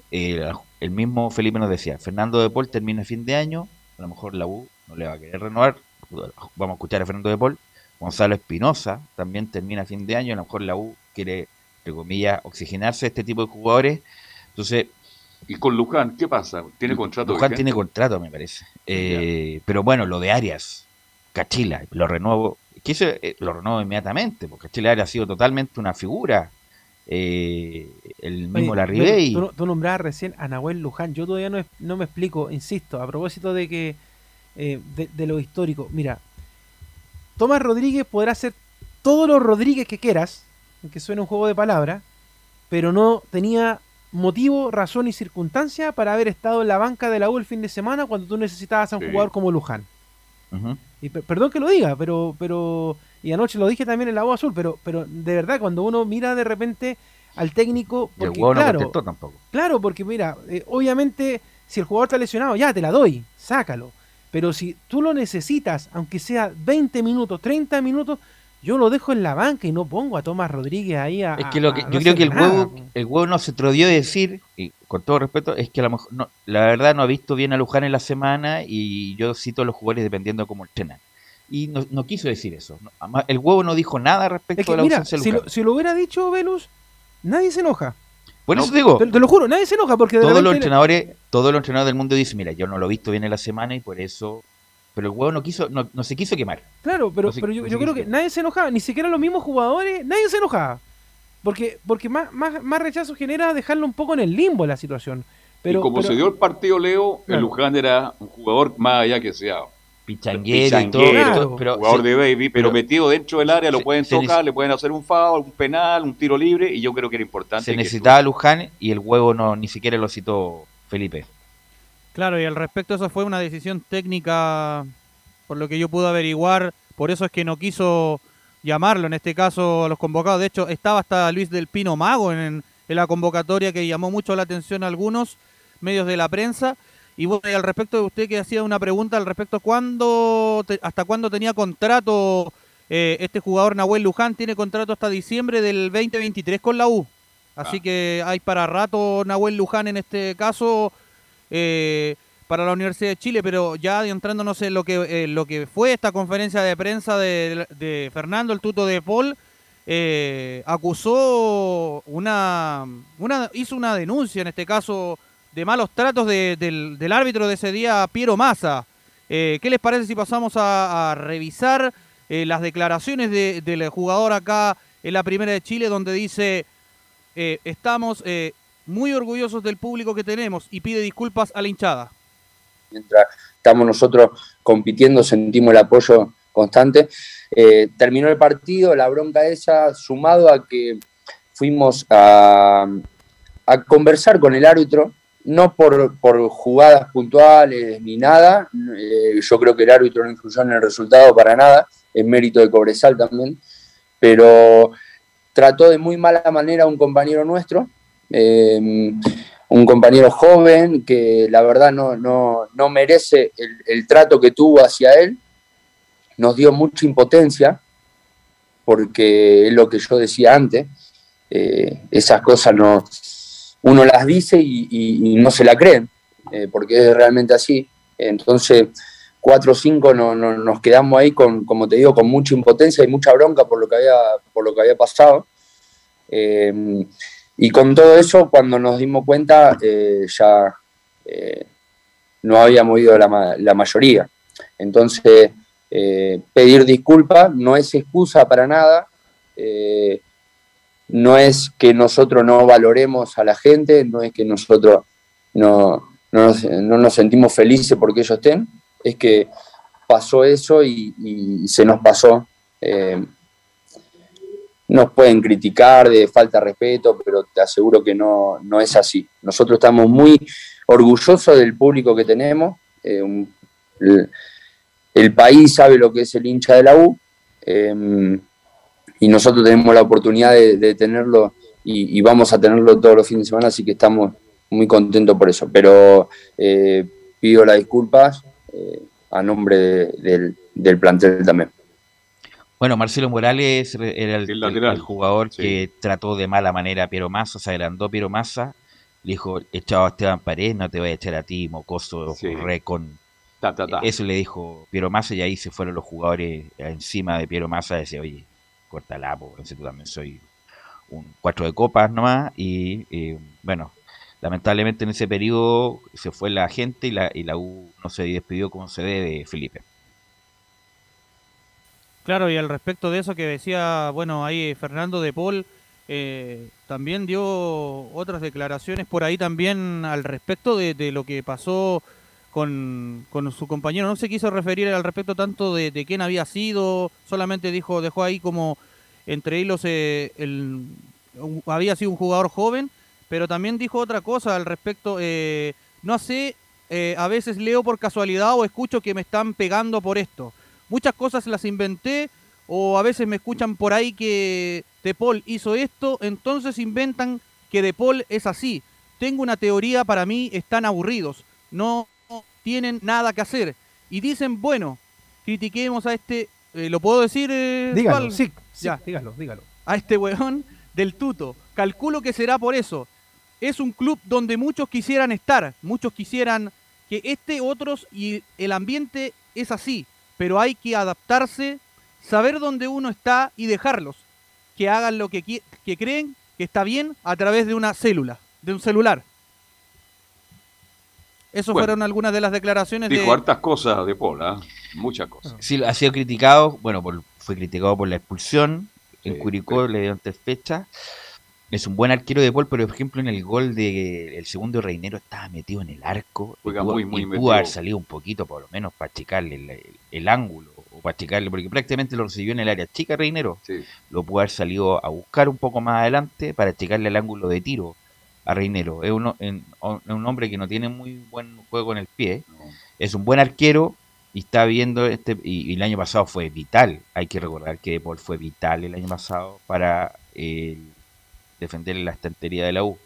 el mismo Felipe nos decía, Fernando de Paul termina fin de año, a lo mejor la U no le va a querer renovar, vamos a escuchar a Fernando de Paul, Gonzalo Espinosa también termina a fin de año, a lo mejor la U quiere, entre comillas, oxigenarse a este tipo de jugadores. Entonces. ¿Y con Luján qué pasa? ¿Tiene contrato? Luján tiene contrato, me parece. Eh, pero bueno, lo de Arias, Cachila, lo renuevo. Que eso, eh, lo renuevo inmediatamente, porque Cachila Arias ha sido totalmente una figura. Eh, el mismo Larribey. Tú, tú nombrabas recién a Nahuel Luján. Yo todavía no, no me explico, insisto, a propósito de que eh, de, lo histórico. Mira, Tomás Rodríguez podrá ser todos los Rodríguez que quieras, aunque suene un juego de palabras, pero no tenía motivo, razón y circunstancia para haber estado en la banca de la U el fin de semana cuando tú necesitabas a un jugador como Luján. Y perdón que lo diga, pero, pero, y anoche lo dije también en la U azul, pero, pero de verdad, cuando uno mira de repente al técnico, porque, claro, tampoco. claro, porque mira, eh, obviamente si el jugador está lesionado, ya te la doy, sácalo. Pero si tú lo necesitas, aunque sea 20 minutos, 30 minutos, yo lo dejo en la banca y no pongo a Tomás Rodríguez ahí a. Es que, lo que yo creo que el huevo, el huevo no se atrevió a decir, y con todo respeto, es que a lo mejor, no, la verdad no ha visto bien a Luján en la semana y yo cito a los jugadores dependiendo de cómo entrenan. Y no, quiso decir eso. El huevo no dijo nada respecto a la mira, ausencia de Luján. Si lo, hubiera dicho Velus, nadie se enoja. Bueno, eso digo. Te, lo juro, nadie se enoja porque todos los entrenadores, todos los entrenadores del mundo dicen, mira, yo no lo he visto bien en la semana y por eso. Pero el huevo no quiso, no, no se quiso quemar. Claro, pero, pero yo, creo que nadie se enojaba, ni siquiera los mismos jugadores, nadie se enojaba. Porque, porque más, más, más rechazo genera dejarlo un poco en el limbo la situación. Pero, y como se dio el partido Leo, el Luján era un jugador más allá que sea pichanguero, y todo, pero, jugador de baby, pero, metido dentro del área lo pueden tocar, le pueden hacer un foul, un penal, un tiro libre, y yo creo que era importante. Se necesitaba Luján y el huevo no ni siquiera lo citó Felipe. Claro, y al respecto eso fue una decisión técnica, por lo que yo pude averiguar, por eso es que no quiso llamarlo en este caso a los convocados. De hecho, estaba hasta Luis del Pino Mago en, en la convocatoria que llamó mucho la atención a algunos medios de la prensa y bueno, al respecto de usted que hacía una pregunta al respecto, ¿cuándo, ¿hasta cuándo tenía contrato eh, este jugador Nahuel Luján? Tiene contrato hasta diciembre del 2023 con la U. Así ah. que hay para rato Nahuel Luján en este caso eh, para la Universidad de Chile, pero ya adentrándonos en lo que, lo que fue esta conferencia de prensa de, de Fernando, el tuto de Paul, eh, acusó una, una, hizo una denuncia en este caso de malos tratos del, árbitro de ese día, Piero Massa. Eh, ¿Qué les parece si pasamos a, revisar eh, las declaraciones del jugador acá en la Primera de Chile, donde dice, estamos muy orgullosos del público que tenemos y pide disculpas a la hinchada? Mientras estamos nosotros compitiendo, sentimos el apoyo constante. Eh, terminó el partido, la bronca esa, sumado a que fuimos a, conversar con el árbitro, no por, jugadas puntuales ni nada, eh, yo creo que el árbitro no influyó en el resultado para nada, es mérito de Cobresal también, pero trató de muy mala manera a un compañero nuestro, eh, un compañero joven que la verdad no, no, merece el, trato que tuvo hacia él, nos dio mucha impotencia, porque es lo que yo decía antes, eh, esas cosas no, uno las dice y, no se la creen, eh, porque es realmente así. Entonces, cuatro o cinco no, nos quedamos ahí con, como te digo, con mucha impotencia y mucha bronca por lo que había, por lo que había pasado. Eh, y con todo eso, cuando nos dimos cuenta, ya no habíamos ido la, la mayoría. Entonces, eh, pedir disculpas no es excusa para nada, eh, no es que nosotros no valoremos a la gente, no es que nosotros no, nos, sentimos felices porque ellos estén, es que pasó eso y, se nos pasó. Eh, nos pueden criticar de falta de respeto, pero te aseguro que no, no es así. Nosotros estamos muy orgullosos del público que tenemos el país sabe lo que es el hincha de la U em, y nosotros tenemos la oportunidad de, tenerlo y, vamos a tenerlo todos los fines de semana, así que estamos muy contentos por eso. Pero eh, pido las disculpas eh, a nombre del, plantel también. Bueno, Marcelo Morales era el, jugador que trató de mala manera a Piero Massa, se agrandó Piero Massa, le dijo, echado a Esteban Paredes, no te voy a echar a ti, mocoso, re con eso le dijo Piero Massa y ahí se fueron los jugadores encima de Piero Massa y decía, oye, corta la porque tú también soy un cuatro de copas nomás. Y eh, bueno, lamentablemente en ese periodo se fue la gente y la, y la U no se despidió como se debe, Felipe. Claro, y al respecto de eso que decía, bueno, ahí Fernando de Paul eh, también dio otras declaraciones por ahí también al respecto de, de lo que pasó con, su compañero. No se quiso referir al respecto tanto de, quién había sido, solamente dijo, dejó ahí como entre hilos eh, había sido un jugador joven, pero también dijo otra cosa al respecto. Eh, no sé, eh, a veces leo por casualidad o escucho que me están pegando por esto. Muchas cosas las inventé o a veces me escuchan por ahí que De Paul hizo esto, entonces inventan que De Paul es así. Tengo una teoría, para mí están aburridos. No tienen nada que hacer. Y dicen, bueno, critiquemos a este, eh, ¿lo puedo decir? Eh, dígalo, sí, ya, dígalo, dígalo. A este weón del tuto. Calculo que será por eso. Es un club donde muchos quisieran estar, muchos quisieran que este, otros, y el ambiente es así, pero hay que adaptarse, saber dónde uno está y dejarlos, que hagan lo que, que creen que está bien a través de una célula, de un celular. Esas fueron algunas de las declaraciones dijo hartas cosas de Paul, ¿ah? muchas cosas. Sí, ha sido criticado, bueno, fue criticado por la expulsión, en Curicó le dio antes fecha. Es un buen arquero de Paul, pero por ejemplo en el gol del el segundo Reinero estaba metido en el arco. Juega muy, muy pudo haber salido un poquito, por lo menos, para achicarle el, ángulo, o para achicarle, porque prácticamente lo recibió en el área chica Reinero. Lo pudo haber salido a buscar un poco más adelante para achicarle el ángulo de tiro a Reinero. Es, uno, un hombre que no tiene muy buen juego en el pie. Es un buen arquero y está viendo este. Y, el año pasado fue vital. Hay que recordar que Paul fue vital el año pasado para eh, defender la estantería de la U.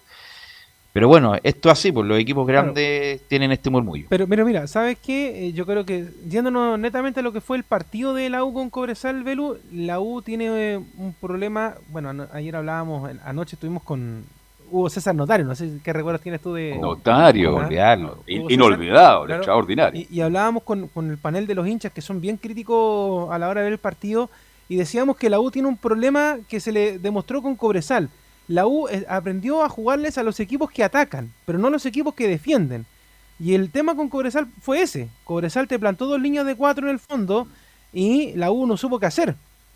Pero bueno, esto así, pues los equipos grandes tienen este murmullo. Pero, pero mira, ¿sabes qué? Eh, yo creo que, yéndonos netamente a lo que fue el partido de la U con Cobresal Velu, la U tiene eh, un problema. Bueno, ayer hablábamos, anoche estuvimos con, Hugo César Notario, no sé qué recuerdos tienes tú de... Notario, inolvidable, extraordinario. Y, hablábamos con, el panel de los hinchas que son bien críticos a la hora de ver el partido y decíamos que la U tiene un problema que se le demostró con Cobresal. La U eh, aprendió a jugarles a los equipos que atacan, pero no a los equipos que defienden. Y el tema con Cobresal fue ese. Cobresal te plantó dos líneas de cuatro en el fondo y la U no supo qué hacer.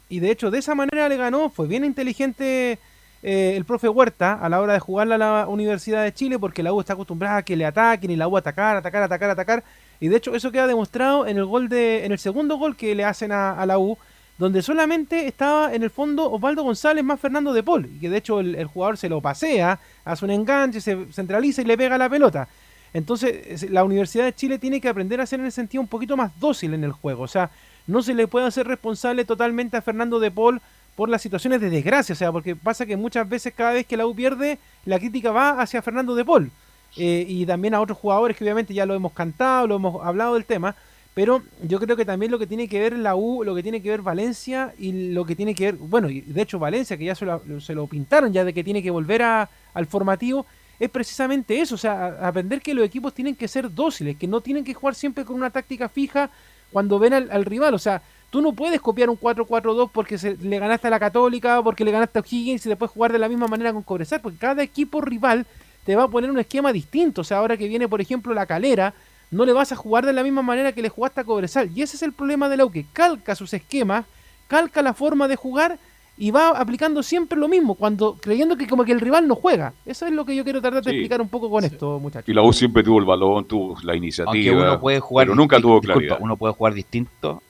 Y de hecho de esa manera le ganó, fue bien inteligente eh, el profe Huerta a la hora de jugarla a la Universidad de Chile porque la U está acostumbrada a que le ataquen y la U atacar, atacar, atacar, atacar. Y de hecho eso queda demostrado en el gol de, en el segundo gol que le hacen a, la U, donde solamente estaba en el fondo Osvaldo González más Fernando de Paul, y que de hecho el, jugador se lo pasea, hace un enganche, se centraliza y le pega la pelota. Entonces la Universidad de Chile tiene que aprender a ser en el sentido un poquito más dócil en el juego. O sea, no se le puede hacer responsable totalmente a Fernando de Paul por las situaciones de desgracia, o sea, porque pasa que muchas veces cada vez que la U pierde, la crítica va hacia Fernando de Paul. Eh, y también a otros jugadores que obviamente ya lo hemos cantado, lo hemos hablado del tema, pero yo creo que también lo que tiene que ver la U, lo que tiene que ver Valencia y lo que tiene que ver, bueno, y de hecho Valencia, que ya se lo, se lo pintaron ya de que tiene que volver a, al formativo, es precisamente eso, o sea, aprender que los equipos tienen que ser dóciles, que no tienen que jugar siempre con una táctica fija cuando ven al, rival. O sea, tú no puedes copiar un 4-4-2 porque se, le ganaste a la Católica, porque le ganaste a O'Higgins y después jugar de la misma manera con Cobresal, porque cada equipo rival te va a poner un esquema distinto. O sea, ahora que viene, por ejemplo, la Calera, no le vas a jugar de la misma manera que le jugaste a Cobresal. Y ese es el problema de Lau, que calca sus esquemas, calca la forma de jugar y va aplicando siempre lo mismo, cuando creyendo que como que el rival no juega. Eso es lo que yo quiero tratar de explicar un poco con esto, muchachos. Y la U siempre tuvo el balón, tuvo la iniciativa. uno puede jugar pero nunca tuvo claridad. uno puede jugar distinto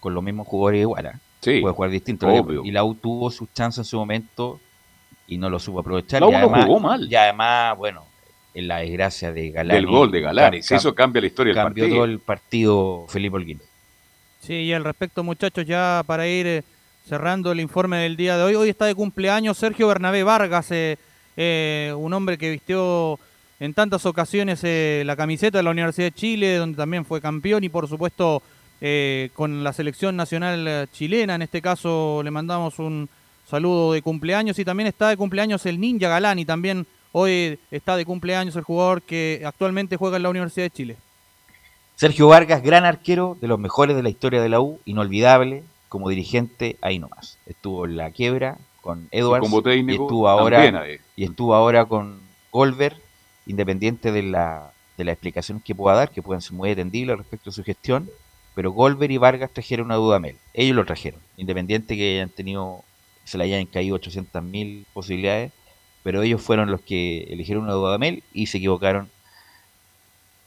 con los mismos jugadores igual. ¿eh? Sí, puede jugar distinto. Y la U tuvo sus chances en su momento y no lo supo aprovechar. La U además, jugó mal. Y además, bueno, en la desgracia de Galani. Del gol de Galani. eso cambia la historia del partido. Cambió todo el partido Felipe Holguín. Sí, y al respecto, muchachos, ya para ir eh, cerrando el informe del día de hoy. Hoy está de cumpleaños Sergio Bernabé Vargas, eh, eh, un hombre que vistió en tantas ocasiones eh, la camiseta de la Universidad de Chile, donde también fue campeón y por supuesto con la selección nacional chilena. En este caso le mandamos un saludo de cumpleaños y también está de cumpleaños el Ninja Galán y también hoy está de cumpleaños el jugador que actualmente juega en la Universidad de Chile. Sergio Vargas, gran arquero, de los mejores de la historia de la U, inolvidable, como dirigente ahí nomás. Estuvo en la quiebra con Edwards y estuvo ahora y estuvo ahora con Golver, independiente de la de las explicaciones que pueda dar, que puedan ser muy atendibles respecto a su gestión, pero Golver y Vargas trajeron una duda a Mel. Ellos lo trajeron, independiente que hayan tenido, se le hayan caído 800.000 posibilidades, pero ellos fueron los que eligieron una duda a Mel y se equivocaron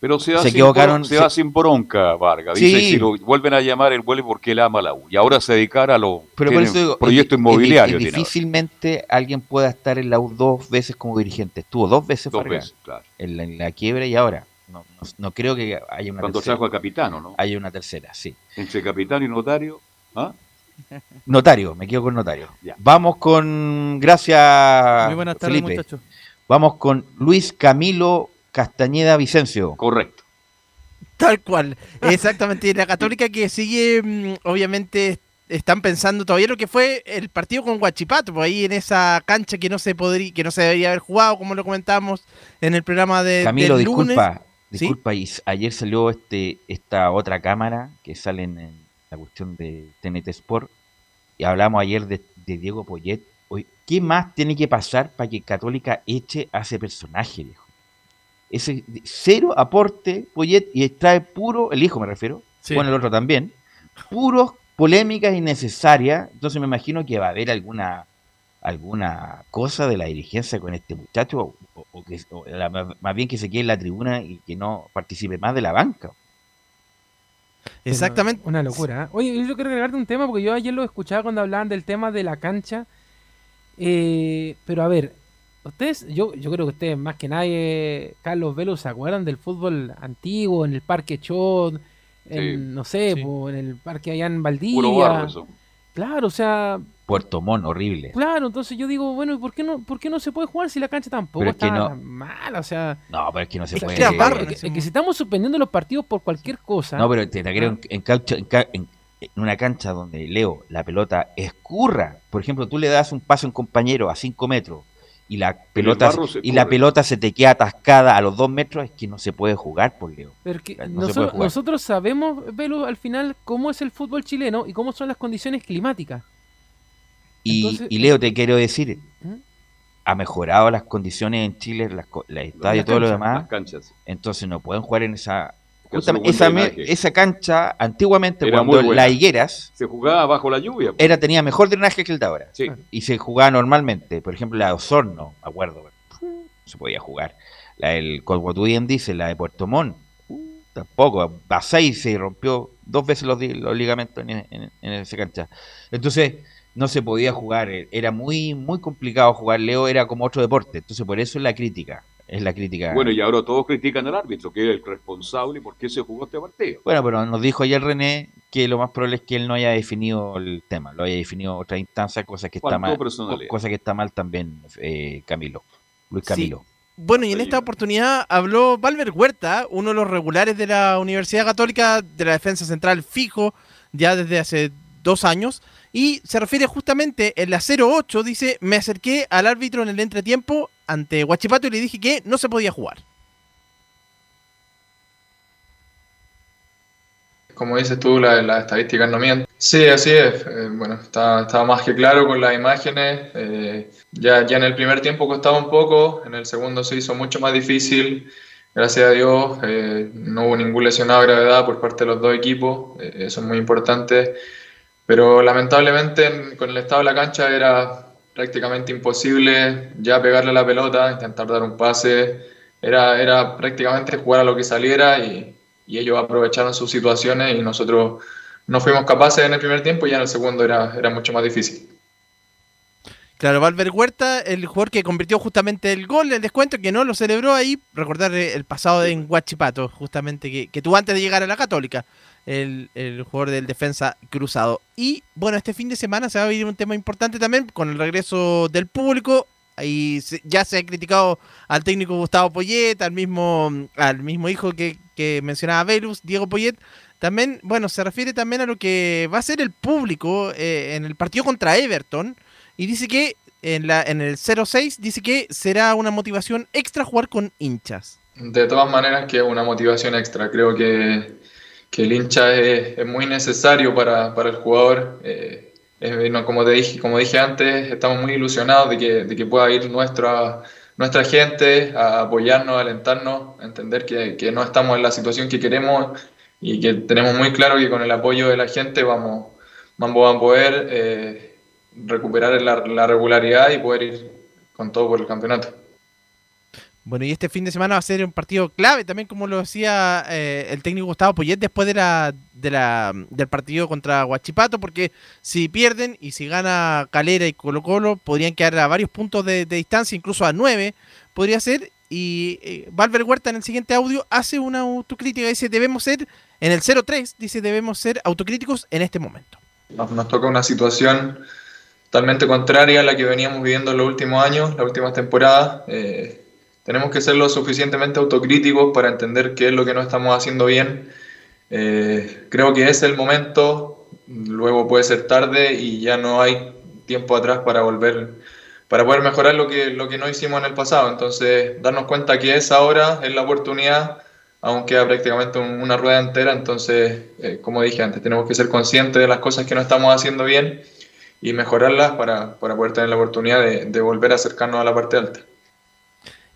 pero se da, se sin, se, sin bronca, Vargas. Dice, si lo vuelven a llamar, él vuelve porque él ama la U. Y ahora se dedicará a los proyectos inmobiliarios. difícilmente alguien pueda estar en la U dos veces como dirigente. Estuvo dos veces, dos veces claro. en, la, quiebra y ahora. No, no, creo que haya una Cuando tercera. Cuando capitano, ¿no? Hay una tercera, sí. Entre capitán y notario. ¿ah? Notario, me quedo con notario. Vamos con, gracias Muy buenas tardes, muchachos. Vamos con Luis Camilo Castañeda Vicencio. Correcto. Tal cual, exactamente. Y la Católica que sigue, mm, obviamente, están pensando todavía lo que fue el partido con Guachipato, pues ahí en esa cancha que no se podría, que no se debería haber jugado, como lo comentamos en el programa de Camilo, disculpa, disculpa, y ayer salió este esta otra cámara que sale en, la cuestión de TNT Sport y hablamos ayer de, Diego Poyet. ¿Qué más tiene que pasar para que Católica eche a ese personaje, viejo? ese cero aporte Poyet y extrae puro, el hijo me refiero, bueno el otro también, puros polémicas innecesarias, entonces me imagino que va a haber alguna alguna cosa de la dirigencia con este muchacho o, que más bien que se quede en la tribuna y que no participe más de la banca. Exactamente. Una, locura. ¿eh? Oye, yo quiero agregarte un tema porque yo ayer lo escuchaba cuando hablaban del tema de la cancha. Eh, pero a ver, Ustedes, yo, yo creo que ustedes más que nadie, Carlos Velo, se acuerdan del fútbol antiguo, en el Parque Chod, en, no sé, en el parque allá en Valdivia. Claro, o sea. Puerto Montt, horrible. Claro, entonces yo digo, bueno, ¿y por qué no, por qué no se puede jugar si la cancha tampoco está mala? O sea. No, pero es que no se puede. Que, es que, si estamos suspendiendo los partidos por cualquier cosa. No, pero te, creo en, en, en, una cancha donde Leo la pelota escurra. Por ejemplo, tú le das un paso a un compañero a 5 metros y la pelota y la pelota se te queda atascada a los dos metros, es que no se puede jugar por Leo. nosotros, sabemos, Velo, al final cómo es el fútbol chileno y cómo son las condiciones climáticas. Y, Leo, te quiero decir, ¿Mm? ha mejorado las condiciones en Chile, las, estadios y todo lo demás. Entonces no pueden jugar en esa esa, esa, cancha, antiguamente, cuando las higueras. Se jugaba bajo la lluvia. Era, tenía mejor drenaje que el de ahora. Y se jugaba normalmente. Por ejemplo, la de Osorno, me acuerdo. Se podía jugar. La del Cosmotuyen dice, la de Puerto Montt. tampoco. Basay se rompió dos veces los, ligamentos en, en, esa cancha. Entonces, no se podía jugar. Era muy, muy complicado jugar. Leo era como otro deporte. Entonces, por eso es la crítica es la crítica. Bueno, y ahora todos critican al árbitro, que es el responsable y por qué se jugó este partido. Bueno, pero nos dijo ayer René que lo más probable es que él no haya definido el tema, lo haya definido otra instancia, cosa que está mal, cosa que está mal también eh, Camilo, Luis Camilo. Bueno, y en esta oportunidad habló Valver Huerta, uno de los regulares de la Universidad Católica de la Defensa Central fijo ya desde hace dos años, y se refiere justamente en la 08, dice, me acerqué al árbitro en el entretiempo ante Huachipato y le dije que no se podía jugar. Como dices tú, las la estadísticas no mienten. Sí, así es. Eh, bueno, estaba más que claro con las imágenes. Eh, ya, ya en el primer tiempo costaba un poco, en el segundo se hizo mucho más difícil. Gracias a Dios eh, no hubo ningún lesionado de gravedad por parte de los dos equipos. eso es muy importante. Pero lamentablemente con el estado de la cancha era prácticamente imposible ya pegarle la pelota, intentar dar un pase. Era, era prácticamente jugar a lo que saliera y, ellos aprovecharon sus situaciones y nosotros no fuimos capaces en el primer tiempo y ya en el segundo era, era mucho más difícil. Claro, Valver Huerta, el jugador que convirtió justamente el gol, el descuento, que no lo celebró ahí, recordar el pasado en Huachipato, justamente, que, que tuvo antes de llegar a la Católica el, jugador del defensa cruzado. Y bueno, este fin de semana se va a vivir un tema importante también con el regreso del público. Ahí ya se ha criticado al técnico Gustavo Poyet, al mismo, al mismo hijo que, mencionaba Velus, Diego Poyet. También, bueno, se refiere también a lo que va a ser el público eh, en el partido contra Everton. Y dice que en, la, en el 0-6 dice que será una motivación extra jugar con hinchas. De todas maneras que es una motivación extra. Creo que que el hincha es, muy necesario para, para el jugador. Eh, como, te dije, como dije antes, estamos muy ilusionados de que, de que pueda ir nuestra, nuestra gente a apoyarnos, a alentarnos, a entender que, que, no estamos en la situación que queremos y que tenemos muy claro que con el apoyo de la gente vamos, vamos a poder eh, recuperar la regularidad y poder ir con todo por el campeonato. Bueno, y este fin de semana va a ser un partido clave también, como lo decía eh, el técnico Gustavo Poyet después de la, de la, del partido contra Huachipato, porque si pierden y si gana Calera y Colo Colo, podrían quedar a varios puntos de, distancia, incluso a nueve, podría ser. Y eh, Valver Huerta en el siguiente audio hace una autocrítica, dice, debemos ser, en el 0-3, dice, debemos ser autocríticos en este momento. Nos, nos toca una situación totalmente contraria a la que veníamos viviendo en los últimos años, las últimas temporadas. Eh, tenemos que ser lo suficientemente autocríticos para entender qué es lo que no estamos haciendo bien. Eh, creo que es el momento, luego puede ser tarde y ya no hay tiempo atrás para volver, para poder mejorar lo que, lo que no hicimos en el pasado. Entonces, darnos cuenta que es ahora, es la oportunidad, aunque queda prácticamente una rueda entera. Entonces, eh, como dije antes, tenemos que ser conscientes de las cosas que no estamos haciendo bien y mejorarlas para, para poder tener la oportunidad de, de volver a acercarnos a la parte alta.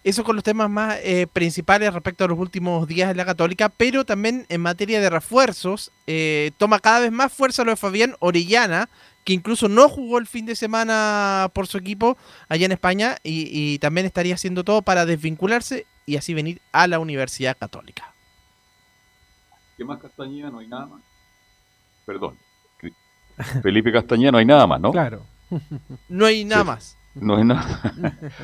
Eso con los temas más eh, principales respecto a los últimos días de la Católica, pero también en materia de refuerzos, eh, toma cada vez más fuerza lo de Fabián Orellana, que incluso no jugó el fin de semana por su equipo allá en España y, también estaría haciendo todo para desvincularse y así venir a la Universidad Católica. ¿Qué más Castañeda? No hay nada más. Perdón. Felipe Castañeda no hay nada más, ¿no? Claro. no hay nada más. No es nada.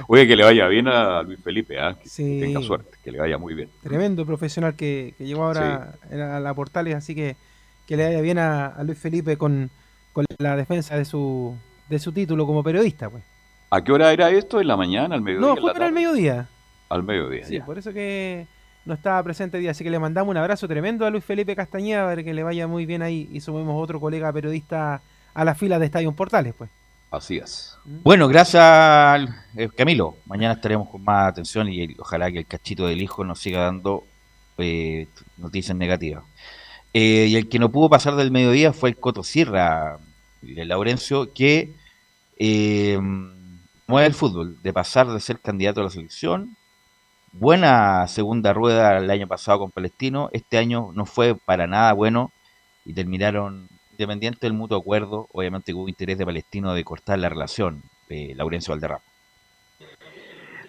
Oye, que le vaya bien a Luis Felipe, ¿ah? que tenga suerte, que le vaya muy bien. Tremendo profesional que, llegó ahora a la Portales, así que que le vaya bien a, Luis Felipe con, la defensa de su, de su título como periodista. pues. ¿A qué hora era esto? ¿En la mañana, al mediodía? No, fue para el mediodía. Al mediodía, Sí, por eso que no estaba presente día, así que le mandamos un abrazo tremendo a Luis Felipe Castañeda, para que le vaya muy bien ahí y sumemos otro colega periodista a la fila de Estadio Portales, pues. Así es. Bueno, gracias eh, Camilo. Mañana estaremos con más atención y ojalá que el cachito del hijo nos siga dando eh, noticias negativas. Eh, y el que no pudo pasar del mediodía fue el Coto Sierra, de Laurencio, que eh, mueve el fútbol, de pasar de ser candidato a la selección. Buena segunda rueda el año pasado con Palestino, este año no fue para nada bueno y terminaron, independiente del mutuo acuerdo, obviamente hubo interés de Palestino de cortar la relación de Laurencio Valderrama.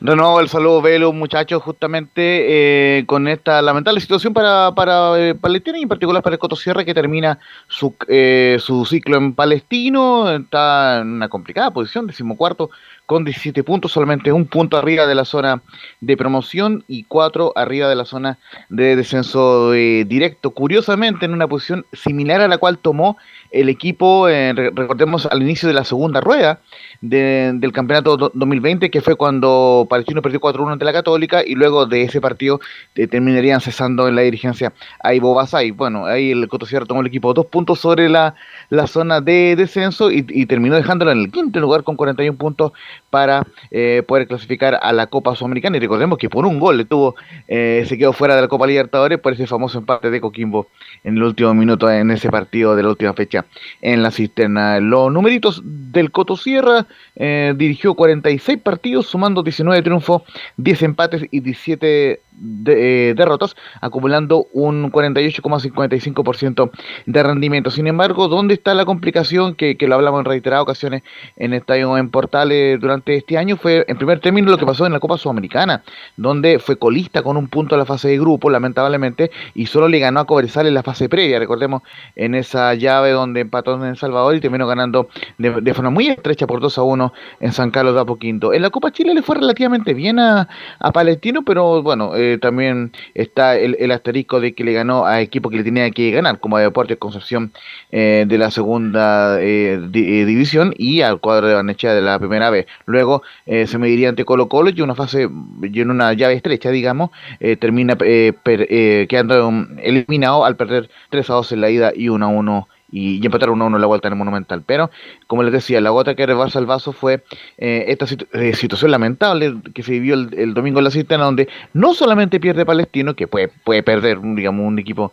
nuevo el saludo, Velo, muchachos, justamente eh, con esta lamentable situación para, para eh, Palestina y en particular para el Coto Sierra que termina su, eh, su ciclo en Palestino, está en una complicada posición, decimocuarto con 17 puntos, solamente un punto arriba de la zona de promoción y cuatro arriba de la zona de descenso eh, directo. Curiosamente, en una posición similar a la cual tomó el equipo, eh, recordemos al inicio de la segunda rueda del campeonato 2020, que fue cuando Palestino perdió 4-1 ante la Católica y luego de ese partido eh, terminarían cesando en la dirigencia a Ivo Basay. Bueno, ahí el Cotosierra tomó el equipo dos puntos sobre la, la zona de descenso y, terminó dejándolo en el quinto lugar con 41 puntos para eh, poder clasificar a la Copa Sudamericana. Y recordemos que por un gol le tuvo, eh, se quedó fuera de la Copa Libertadores por ese famoso empate de Coquimbo en el último minuto en ese partido de la última fecha en la cisterna. Los numeritos del Coto Sierra eh, dirigió 46 partidos, sumando 19 triunfos, 10 empates y 17 de, eh, derrotas, acumulando un 48,55% de rendimiento. Sin embargo, ¿dónde está la complicación que, que lo hablamos en reiteradas ocasiones en estadio en Portales durante este año? Fue en primer término lo que pasó en la Copa Sudamericana, donde fue colista con un punto en la fase de grupo, lamentablemente, y solo le ganó a Cobresal en la fase previa. Recordemos en esa llave donde empató en El Salvador y terminó ganando de, forma muy estrecha por 2 a 1 en San Carlos de Apoquinto. En la Copa Chile le fue relativamente bien a, Palestino, pero bueno, eh, también está el, asterisco de que le ganó a equipo que le tenía que ganar, como a Deportes Concepción eh, de la segunda eh, división y al cuadro de Barnechea de la primera vez. Luego se mediría ante Colo Colo y una fase, y en una llave estrecha, digamos, termina quedando eliminado al perder 3 a 2 en la ida y 1 a 1 y, y empataron 1-1 la vuelta en el Monumental. Pero, como les decía, la gota que rebasa el vaso fue eh, esta eh, situación lamentable que se vivió el, domingo en la cisterna, donde no solamente pierde Palestino, que puede, puede perder, digamos, un equipo,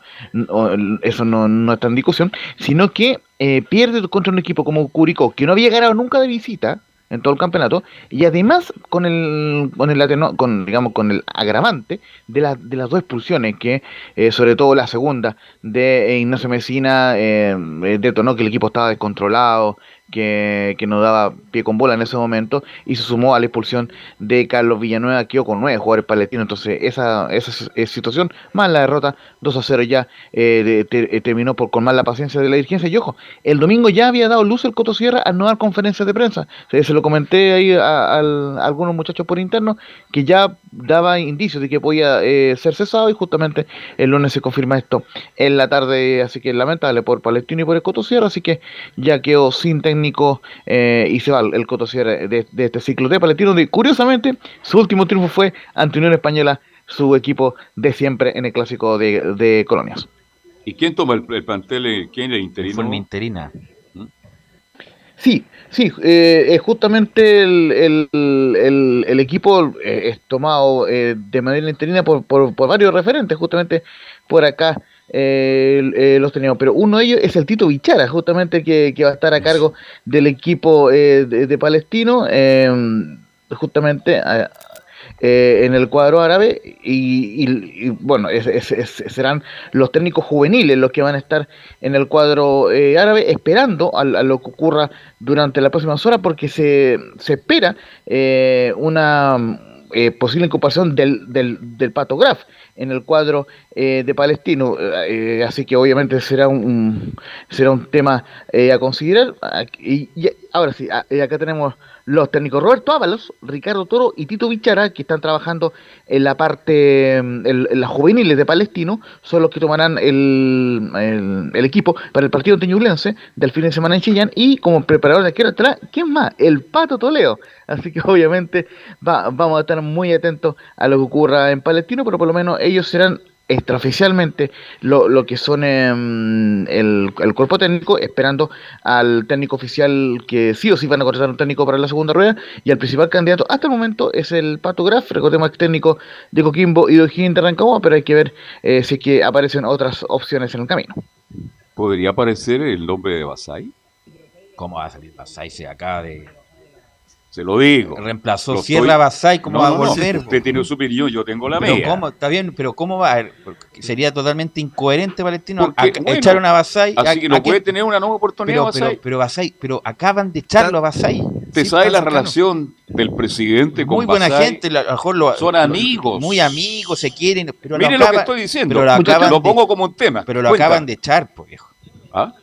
eso no, no está en discusión, sino que eh, pierde contra un equipo como Curicó, que no había ganado nunca de visita, en todo el campeonato y además con el con el con digamos con el agravante de, la, de las dos expulsiones que eh, sobre todo la segunda de Ignacio Mesina eh, detonó que el equipo estaba descontrolado que, no daba pie con bola en ese momento y se sumó a la expulsión de Carlos Villanueva, que con nueve jugadores palestinos. Entonces, esa, esa situación, más la derrota 2 a 0 ya eh, eh, terminó por con más la paciencia de la dirigencia. Y ojo, el domingo ya había dado luz el Coto Sierra a no dar conferencias de prensa. Se, lo comenté ahí a, algunos muchachos por interno que ya daba indicios de que podía eh, ser cesado y justamente el lunes se confirma esto en la tarde. Así que lamentable por Palestino y por el Coto Sierra. Así que ya quedó sin técnico eh, y se va el Coto de, de, este ciclo de Palestino, donde curiosamente su último triunfo fue ante Unión Española, su equipo de siempre en el clásico de, Colonias. ¿Y quién toma el, el plantel? ¿Quién es interino? Forma interina. ¿Mm? Sí, sí, eh, es justamente el, el, equipo eh, es tomado de manera interina por, por, por, varios referentes, justamente por acá eh, los teníamos, pero uno de ellos es el Tito Bichara, justamente que, va a estar a cargo del equipo eh, de, Palestino, em, justamente eh, en el cuadro árabe, y, bueno, serán los técnicos juveniles los que van a estar en el cuadro árabe, esperando a, lo que ocurra durante la próxima horas, porque se, se espera una posible incorporación del, del, del Pato Graf en el cuadro eh, de Palestino, eh, así que obviamente será un, será un tema eh, a considerar. Y, ahora sí, acá tenemos los técnicos Roberto Ábalos, Ricardo Toro y Tito Bichara, que están trabajando en la parte, en, las juveniles de Palestino, son los que tomarán el, el, equipo para el partido teñulense del fin de semana en Chillán y como preparador de arquero estará, ¿quién más? El Pato Toledo. Así que obviamente vamos a estar muy atentos a lo que ocurra en Palestino, pero por lo menos ellos serán extraoficialmente lo, lo que son em, el, cuerpo técnico, esperando al técnico oficial que sí o sí van a contratar un técnico para la segunda rueda, y el principal candidato hasta el momento es el Pato Graf, recordemos que técnico de Coquimbo y de O'Higgins de Rancagua, pero hay que ver eh, si es que aparecen otras opciones en el camino. ¿Podría aparecer el nombre de Basay? ¿Cómo va a salir Basay? Se acaba de Se lo digo. Reemplazó Sierra Basay, ¿cómo va a volver? usted tiene su opinión, yo tengo la mía. ¿cómo? Está bien, pero ¿cómo va a Sería totalmente incoherente, Valentino, echar a Basay. Así que no puede tener una nueva oportunidad pero, pero, Basay, pero acaban de echarlo a Basay. ¿Te sabe la relación del presidente con Muy buena gente, a lo mejor lo, son amigos. Muy amigos, se quieren. Pero Mire lo, que estoy diciendo, pero lo, lo pongo como un tema. Pero lo acaban de echar, pues viejo. ¿Ah?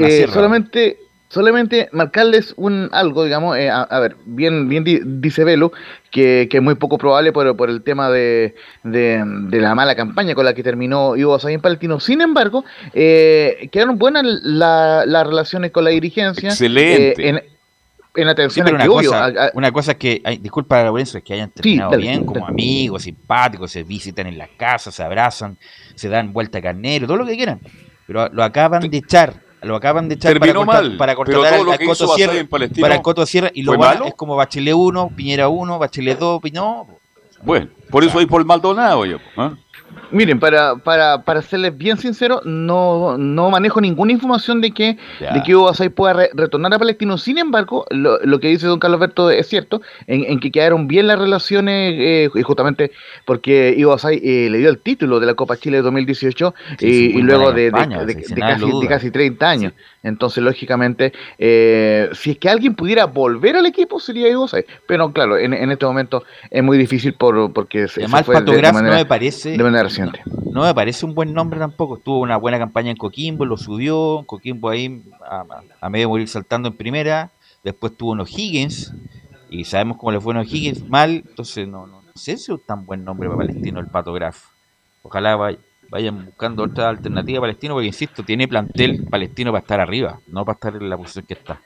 Eh, solamente solamente marcarles un algo, digamos, eh, a, ver, bien, bien dice Velo, que, que, es muy poco probable por, por el tema de, de, la mala campaña con la que terminó Ivo en Palestino. Sin embargo, eh, quedaron buenas las relaciones con la dirigencia. Excelente. en, en atención una, cosa, una cosa es que, disculpa Lorenzo, es que hayan terminado bien, como amigos, simpáticos, se visitan en las casas, se abrazan, se dan vuelta a carnero, todo lo que quieran. Pero lo acaban de echar lo acaban de echar para, mal, para cortar al, Coto Sierra, para el Coto Sierra y lo es como Bachelet 1, Piñera 1, Bachelet 2, no. Bueno, por eso hay por Maldonado yo. ¿eh? Miren, para, para, para serles bien sincero, no, no manejo ninguna información de que, de que Hugo Basay pueda retornar a Palestino. Sin embargo, lo, lo, que dice don Carlos Alberto es cierto, en, en que quedaron bien las relaciones, eh, justamente porque Basay eh, le dio el título de la Copa Chile de 2018 y, luego de, de, casi, 30 años. Entonces, lógicamente, eh, si es que alguien pudiera volver al equipo, sería Ivo Basay. Pero claro, en, en este momento es muy difícil por, porque se, fue de, no me parece, no, me parece un buen nombre tampoco. Tuvo una buena campaña en Coquimbo, lo subió. Coquimbo ahí a, medio morir saltando en primera. Después tuvo unos Higgins. Y sabemos cómo le fue a Higgins mal. Entonces no, no, sé si es tan buen nombre para Palestino el Patograf. Ojalá vayan buscando otra alternativa Palestino, porque insisto, tiene plantel Palestino para estar arriba, no para estar en la posición que está.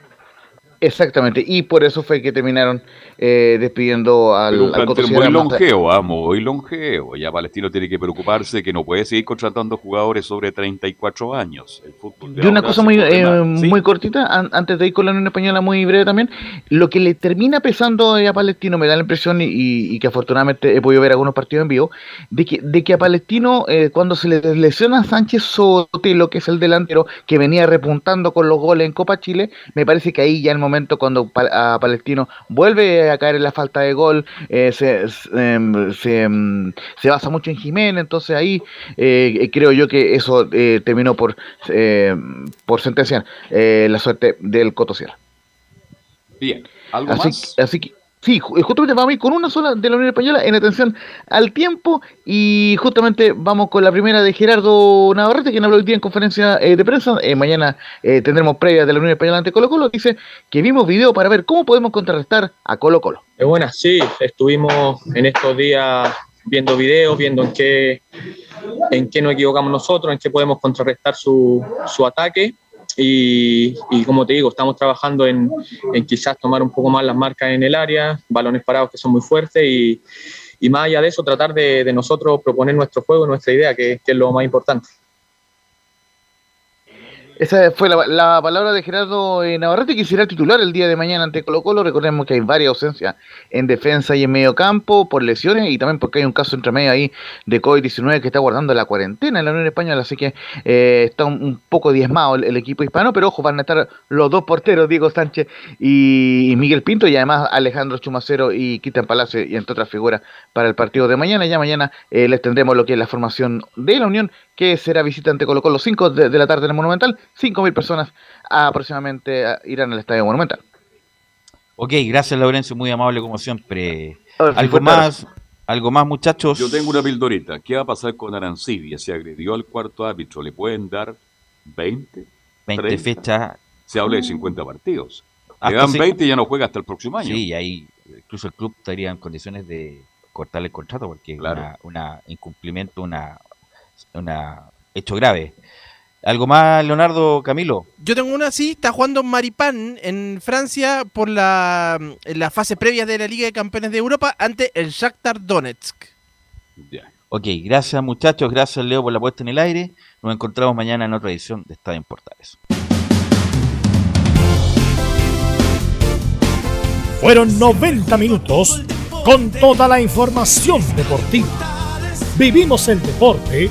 Exactamente, y por eso fue que terminaron eh, despidiendo al, Pero un al muy longevo, vamos, muy longevo. Ya Palestino tiene que preocuparse que no puede seguir contratando jugadores sobre 34 años. El fútbol y una cosa muy, eh, muy cortita, antes de ir con la Unión Española, muy breve también. Lo que le termina pesando a Palestino, me da la impresión, y, que afortunadamente he podido ver algunos partidos en vivo, de que, de que a Palestino, eh, cuando se le lesiona a Sánchez Sotelo, que es el delantero que venía repuntando con los goles en Copa Chile, me parece que ahí ya el momento momento cuando a Palestino vuelve a caer en la falta de gol, eh, se, em, em, se, basa mucho en Jiménez, entonces ahí eh, creo yo que eso eh, terminó por, por sentenciar la suerte del Coto Bien, ¿algo así, más? Así que Sí, justamente vamos a ir con una sola de la Unión Española en atención al tiempo y justamente vamos con la primera de Gerardo Navarrete, quien habló hoy día en conferencia eh, de prensa. Eh, mañana eh, tendremos previa de la Unión Española ante Colo Colo. Dice que vimos video para ver cómo podemos contrarrestar a Colo Colo. Es buena, sí, estuvimos en estos días viendo videos, viendo en qué, en qué nos equivocamos nosotros, en qué podemos contrarrestar su, su ataque y, como te digo, estamos trabajando en, quizás tomar un poco más las marcas en el área, balones parados que son muy fuertes y, más allá de eso tratar de, nosotros proponer nuestro juego, nuestra idea, que es lo más importante. Esa fue la, palabra de Gerardo Navarrete, que será titular el día de mañana ante Colo Colo. Recordemos que hay varias ausencias en defensa y en medio campo por lesiones y también porque hay un caso entre medio ahí de COVID-19 que está guardando la cuarentena en la Unión Española, así que eh, está un, poco diezmado el, equipo hispano, pero ojo, van a estar los dos porteros, Diego Sánchez y, Miguel Pinto, y además Alejandro Chumacero y Cristian Palacio, y entre otras figuras para el partido de mañana. Ya mañana eh, les tendremos lo que es la formación de la Unión, que será visitante Colo Colo 5 de, de la tarde en el Monumental 5.000 personas aproximadamente irán al Estadio Monumental. Ok, gracias Laurencio, muy amable como siempre. ¿Algo más, algo más muchachos? Yo tengo una pildorita. ¿Qué va a pasar con Arancibia? Se agredió al cuarto árbitro, ¿le pueden dar 20? 20 fechas. Se habla de 50 partidos. Le dan 20 y ya no juega hasta el próximo año. Sí, ahí incluso el club estaría en condiciones de cortarle el contrato porque es un incumplimiento, una, una hecho grave. ¿Algo más, Leonardo Camilo? Yo tengo una así, está jugando Maripan en Francia por la, la fase previa de la Liga de Campeones de Europa ante el Shakhtar Donetsk. Ok, gracias muchachos, gracias Leo por la puesta en el aire. Nos encontramos mañana en otra edición de Estadio en Portales. Fueron 90 minutos con toda la información deportiva. Vivimos el deporte